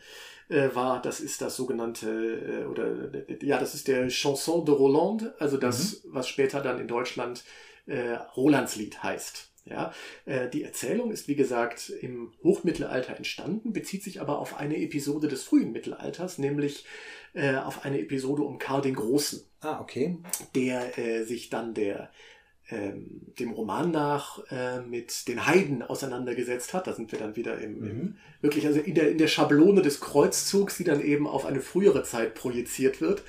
äh, war, das ist das sogenannte, oder ja, das ist der Chanson de Roland, also das, mhm. was später dann in Deutschland Rolandslied heißt. Ja, äh, die Erzählung ist, wie gesagt, im Hochmittelalter entstanden, bezieht sich aber auf eine Episode des frühen Mittelalters, nämlich äh, auf eine Episode um Karl den Großen. Ah, okay. Der äh, sich dann der ähm, dem Roman nach äh, mit den Heiden auseinandergesetzt hat. Da sind wir dann wieder im, mhm. im, wirklich also in der, in der Schablone des Kreuzzugs, die dann eben auf eine frühere Zeit projiziert wird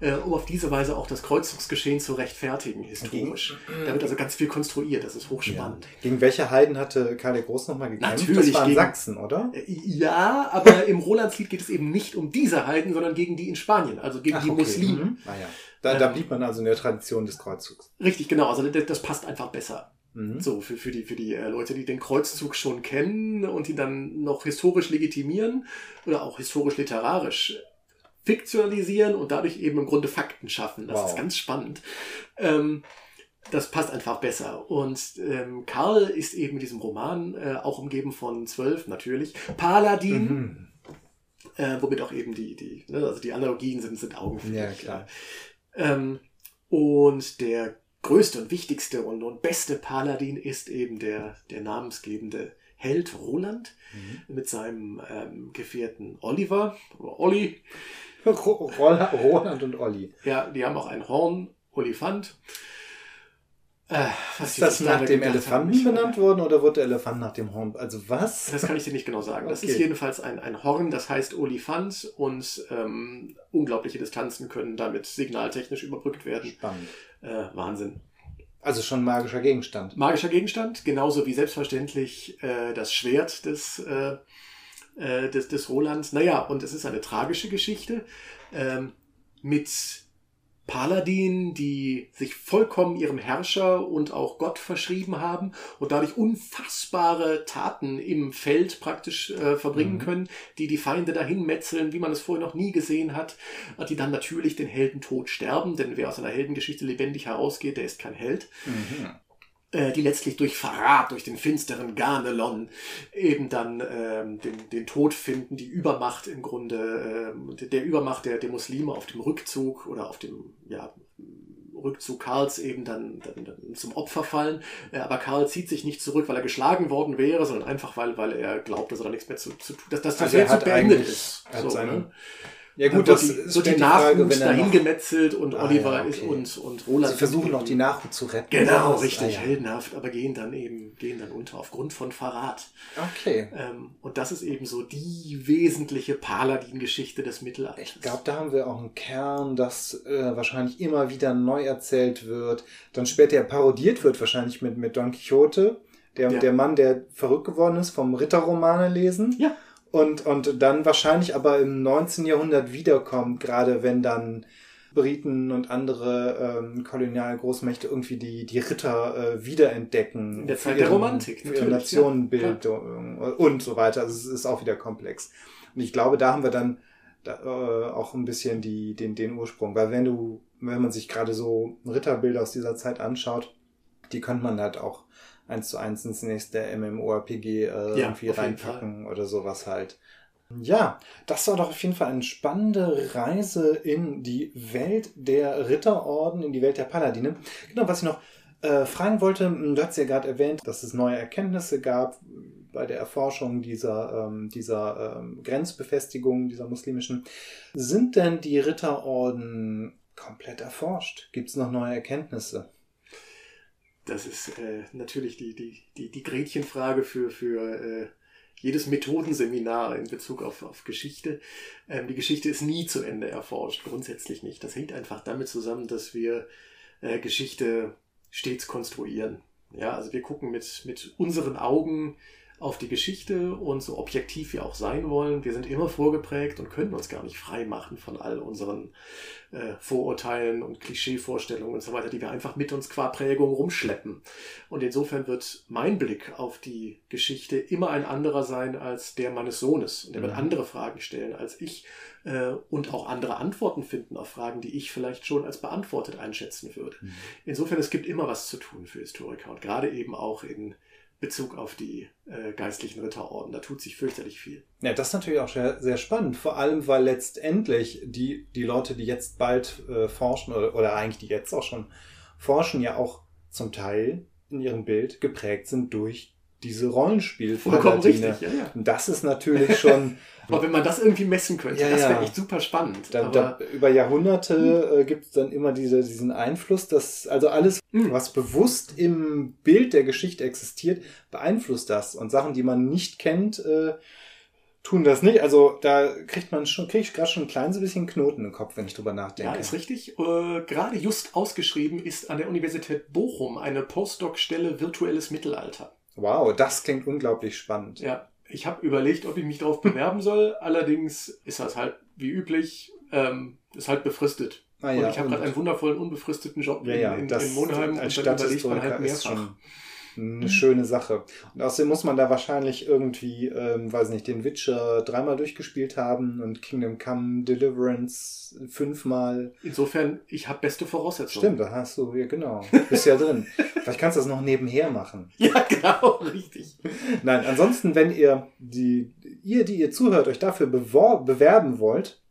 äh, um auf diese Weise auch das Kreuzungsgeschehen zu rechtfertigen, historisch. Gegen, da wird also ganz viel konstruiert, das ist hochspannend. Ja. Gegen welche Heiden hatte Karl der Groß nochmal gekämpft? Natürlich. Das waren gegen, Sachsen, oder? Äh, ja, aber [LAUGHS] im Rolandslied geht es eben nicht um diese Heiden, sondern gegen die in Spanien, also gegen Ach, die okay. Muslime. Mhm. Ah, ja. Da, ähm, da blieb man also in der Tradition des Kreuzzugs. Richtig, genau. Also das, das passt einfach besser. Mhm. So, für, für die, für die äh, Leute, die den Kreuzzug schon kennen und ihn dann noch historisch legitimieren oder auch historisch-literarisch fiktionalisieren und dadurch eben im Grunde Fakten schaffen. Das wow. ist ganz spannend. Ähm, das passt einfach besser. Und ähm, Karl ist eben in diesem Roman äh, auch umgeben von zwölf, natürlich, Paladin. Mhm. Äh, womit auch eben die, die, ne, also die Analogien sind, sind Augenfällig. Ja, klar. Ähm, und der größte und wichtigste und, und beste Paladin ist eben der, der namensgebende Held Roland mhm. mit seinem ähm, Gefährten Oliver, oder Olli, [LAUGHS] Roland und Olli. Ja, die haben auch ein Horn, Olifant. Äh, ist das nach dem Elefanten benannt worden oder wurde der Elefant nach dem Horn? Also was? Das kann ich dir nicht genau sagen. Das ist jedenfalls ein, ein Horn, das heißt Olifant und ähm, unglaubliche Distanzen können damit signaltechnisch überbrückt werden. Spannend. Äh, Wahnsinn. Also schon magischer Gegenstand. Magischer Gegenstand, genauso wie selbstverständlich äh, das Schwert des äh, des, des Rolands. Naja, und es ist eine tragische Geschichte ähm, mit Paladinen, die sich vollkommen ihrem Herrscher und auch Gott verschrieben haben und dadurch unfassbare Taten im Feld praktisch äh, verbringen mhm. können, die die Feinde dahin metzeln, wie man es vorher noch nie gesehen hat, die dann natürlich den Heldentod sterben, denn wer aus einer Heldengeschichte lebendig herausgeht, der ist kein Held. Mhm. Äh, die letztlich durch Verrat, durch den finsteren Ganelon eben dann ähm, den, den Tod finden, die Übermacht im Grunde, äh, der Übermacht der, der Muslime auf dem Rückzug oder auf dem ja, Rückzug Karls eben dann, dann, dann zum Opfer fallen. Äh, aber Karl zieht sich nicht zurück, weil er geschlagen worden wäre, sondern einfach, weil, weil er glaubt, dass er da nichts mehr zu, zu tun, dass, dass das also Feld beendet ist. So, seine, ne? Ja gut, das ist so die, die Nachwuchs dahin gemetzelt und ah, Oliver ja, okay. ist und, und Roland. Sie versuchen noch die Nachwuchs zu retten. Genau, richtig, ah, ja. heldenhaft, aber gehen dann eben, gehen dann unter aufgrund von Verrat. Okay. Ähm, und das ist eben so die wesentliche Paladin-Geschichte des Mittelalters. Ich glaube, da haben wir auch einen Kern, das äh, wahrscheinlich immer wieder neu erzählt wird, dann später parodiert wird wahrscheinlich mit, mit Don Quixote. Der, ja. der Mann, der verrückt geworden ist vom Ritterromane lesen. Ja und, und dann wahrscheinlich aber im 19. Jahrhundert wiederkommt, gerade wenn dann Briten und andere ähm, kolonialgroßmächte irgendwie die, die Ritter äh, wiederentdecken. In der Zeit der Romantik. Für ihre Nationenbildung ja, und so weiter. Also es ist auch wieder komplex. Und ich glaube, da haben wir dann da, äh, auch ein bisschen die, den, den Ursprung. Weil wenn du, wenn man sich gerade so Ritterbilder aus dieser Zeit anschaut, die könnte man halt auch eins zu eins ins nächste MMORPG äh, ja, irgendwie reinpacken oder sowas halt. Ja, das war doch auf jeden Fall eine spannende Reise in die Welt der Ritterorden, in die Welt der Paladine. Genau, was ich noch äh, fragen wollte, hm, du hast ja gerade erwähnt, dass es neue Erkenntnisse gab bei der Erforschung dieser, ähm, dieser ähm, Grenzbefestigung, dieser muslimischen. Sind denn die Ritterorden komplett erforscht? Gibt es noch neue Erkenntnisse? Das ist äh, natürlich die, die, die, die Gretchenfrage für, für äh, jedes Methodenseminar in Bezug auf, auf Geschichte. Ähm, die Geschichte ist nie zu Ende erforscht, grundsätzlich nicht. Das hängt einfach damit zusammen, dass wir äh, Geschichte stets konstruieren. Ja, also wir gucken mit, mit unseren Augen auf die Geschichte und so objektiv wir auch sein wollen. Wir sind immer vorgeprägt und können uns gar nicht frei machen von all unseren äh, Vorurteilen und Klischeevorstellungen und so weiter, die wir einfach mit uns qua Prägung rumschleppen. Und insofern wird mein Blick auf die Geschichte immer ein anderer sein als der meines Sohnes. Und er wird mhm. andere Fragen stellen als ich äh, und auch andere Antworten finden auf Fragen, die ich vielleicht schon als beantwortet einschätzen würde. Mhm. Insofern, es gibt immer was zu tun für Historiker und gerade eben auch in Bezug auf die äh, geistlichen Ritterorden. Da tut sich fürchterlich viel. Ja, das ist natürlich auch sehr, sehr spannend. Vor allem, weil letztendlich die, die Leute, die jetzt bald äh, forschen oder, oder eigentlich die jetzt auch schon forschen, ja auch zum Teil in ihrem Bild geprägt sind durch diese Rollenspiel Vollkommen richtig, ja, ja. Und das ist natürlich schon. [LAUGHS] Aber wenn man das irgendwie messen könnte, Ja, das wäre echt super spannend. Da, Aber, da, über Jahrhunderte äh, gibt es dann immer diese, diesen Einfluss, dass also alles, Mhm. was bewusst im Bild der Geschichte existiert, beeinflusst das. Und Sachen, die man nicht kennt, äh, tun das nicht. Also da kriegt man schon, kriege ich gerade schon ein kleines bisschen Knoten im Kopf, wenn ich drüber nachdenke. ja, ist richtig. Äh, gerade just ausgeschrieben ist an der Universität Bochum eine Postdoc-Stelle virtuelles Mittelalter. Wow, das klingt unglaublich spannend. Ja, ich habe überlegt, ob ich mich darauf bewerben soll. Allerdings ist das halt wie üblich, ähm, ist halt befristet. Ah, und ja, ich habe und- gerade einen wundervollen unbefristeten Job Ja, in, in, das in Monheim als und dann überlegt man halt mehrfach. schon eine schöne Sache. Und außerdem muss man da wahrscheinlich irgendwie, ähm, weiß nicht, den Witcher dreimal durchgespielt haben und Kingdom Come Deliverance fünfmal. Insofern, ich habe beste Voraussetzungen. Stimmt, da hast du, ja genau, bist ja drin. [LAUGHS] Vielleicht kannst du das noch nebenher machen. Ja, genau, richtig. Nein, ansonsten, wenn ihr die, ihr, die ihr zuhört, euch dafür bewerben wollt,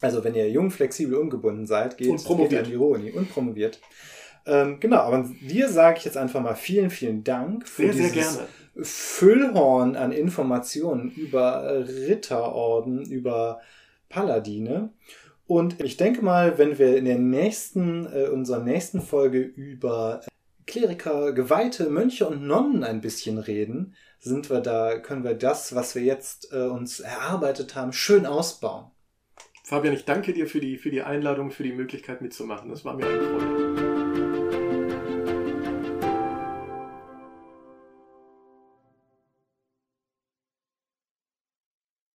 also wenn ihr jung, flexibel, ungebunden seid, geht, Und promoviert. geht an die Uni und promoviert. Ähm, genau, aber dir sage ich jetzt einfach mal vielen, vielen Dank für Sehr, sehr dieses gerne. Füllhorn an Informationen über Ritterorden, über Paladine. Und ich denke mal, wenn wir in der nächsten, äh, unserer nächsten Folge über äh, Kleriker, Geweihte, Mönche und Nonnen ein bisschen reden, sind wir da, können wir das, was wir jetzt äh, uns erarbeitet haben, schön ausbauen. Fabian, ich danke dir für die, für die Einladung, für die Möglichkeit mitzumachen. Das war mir eine Freude.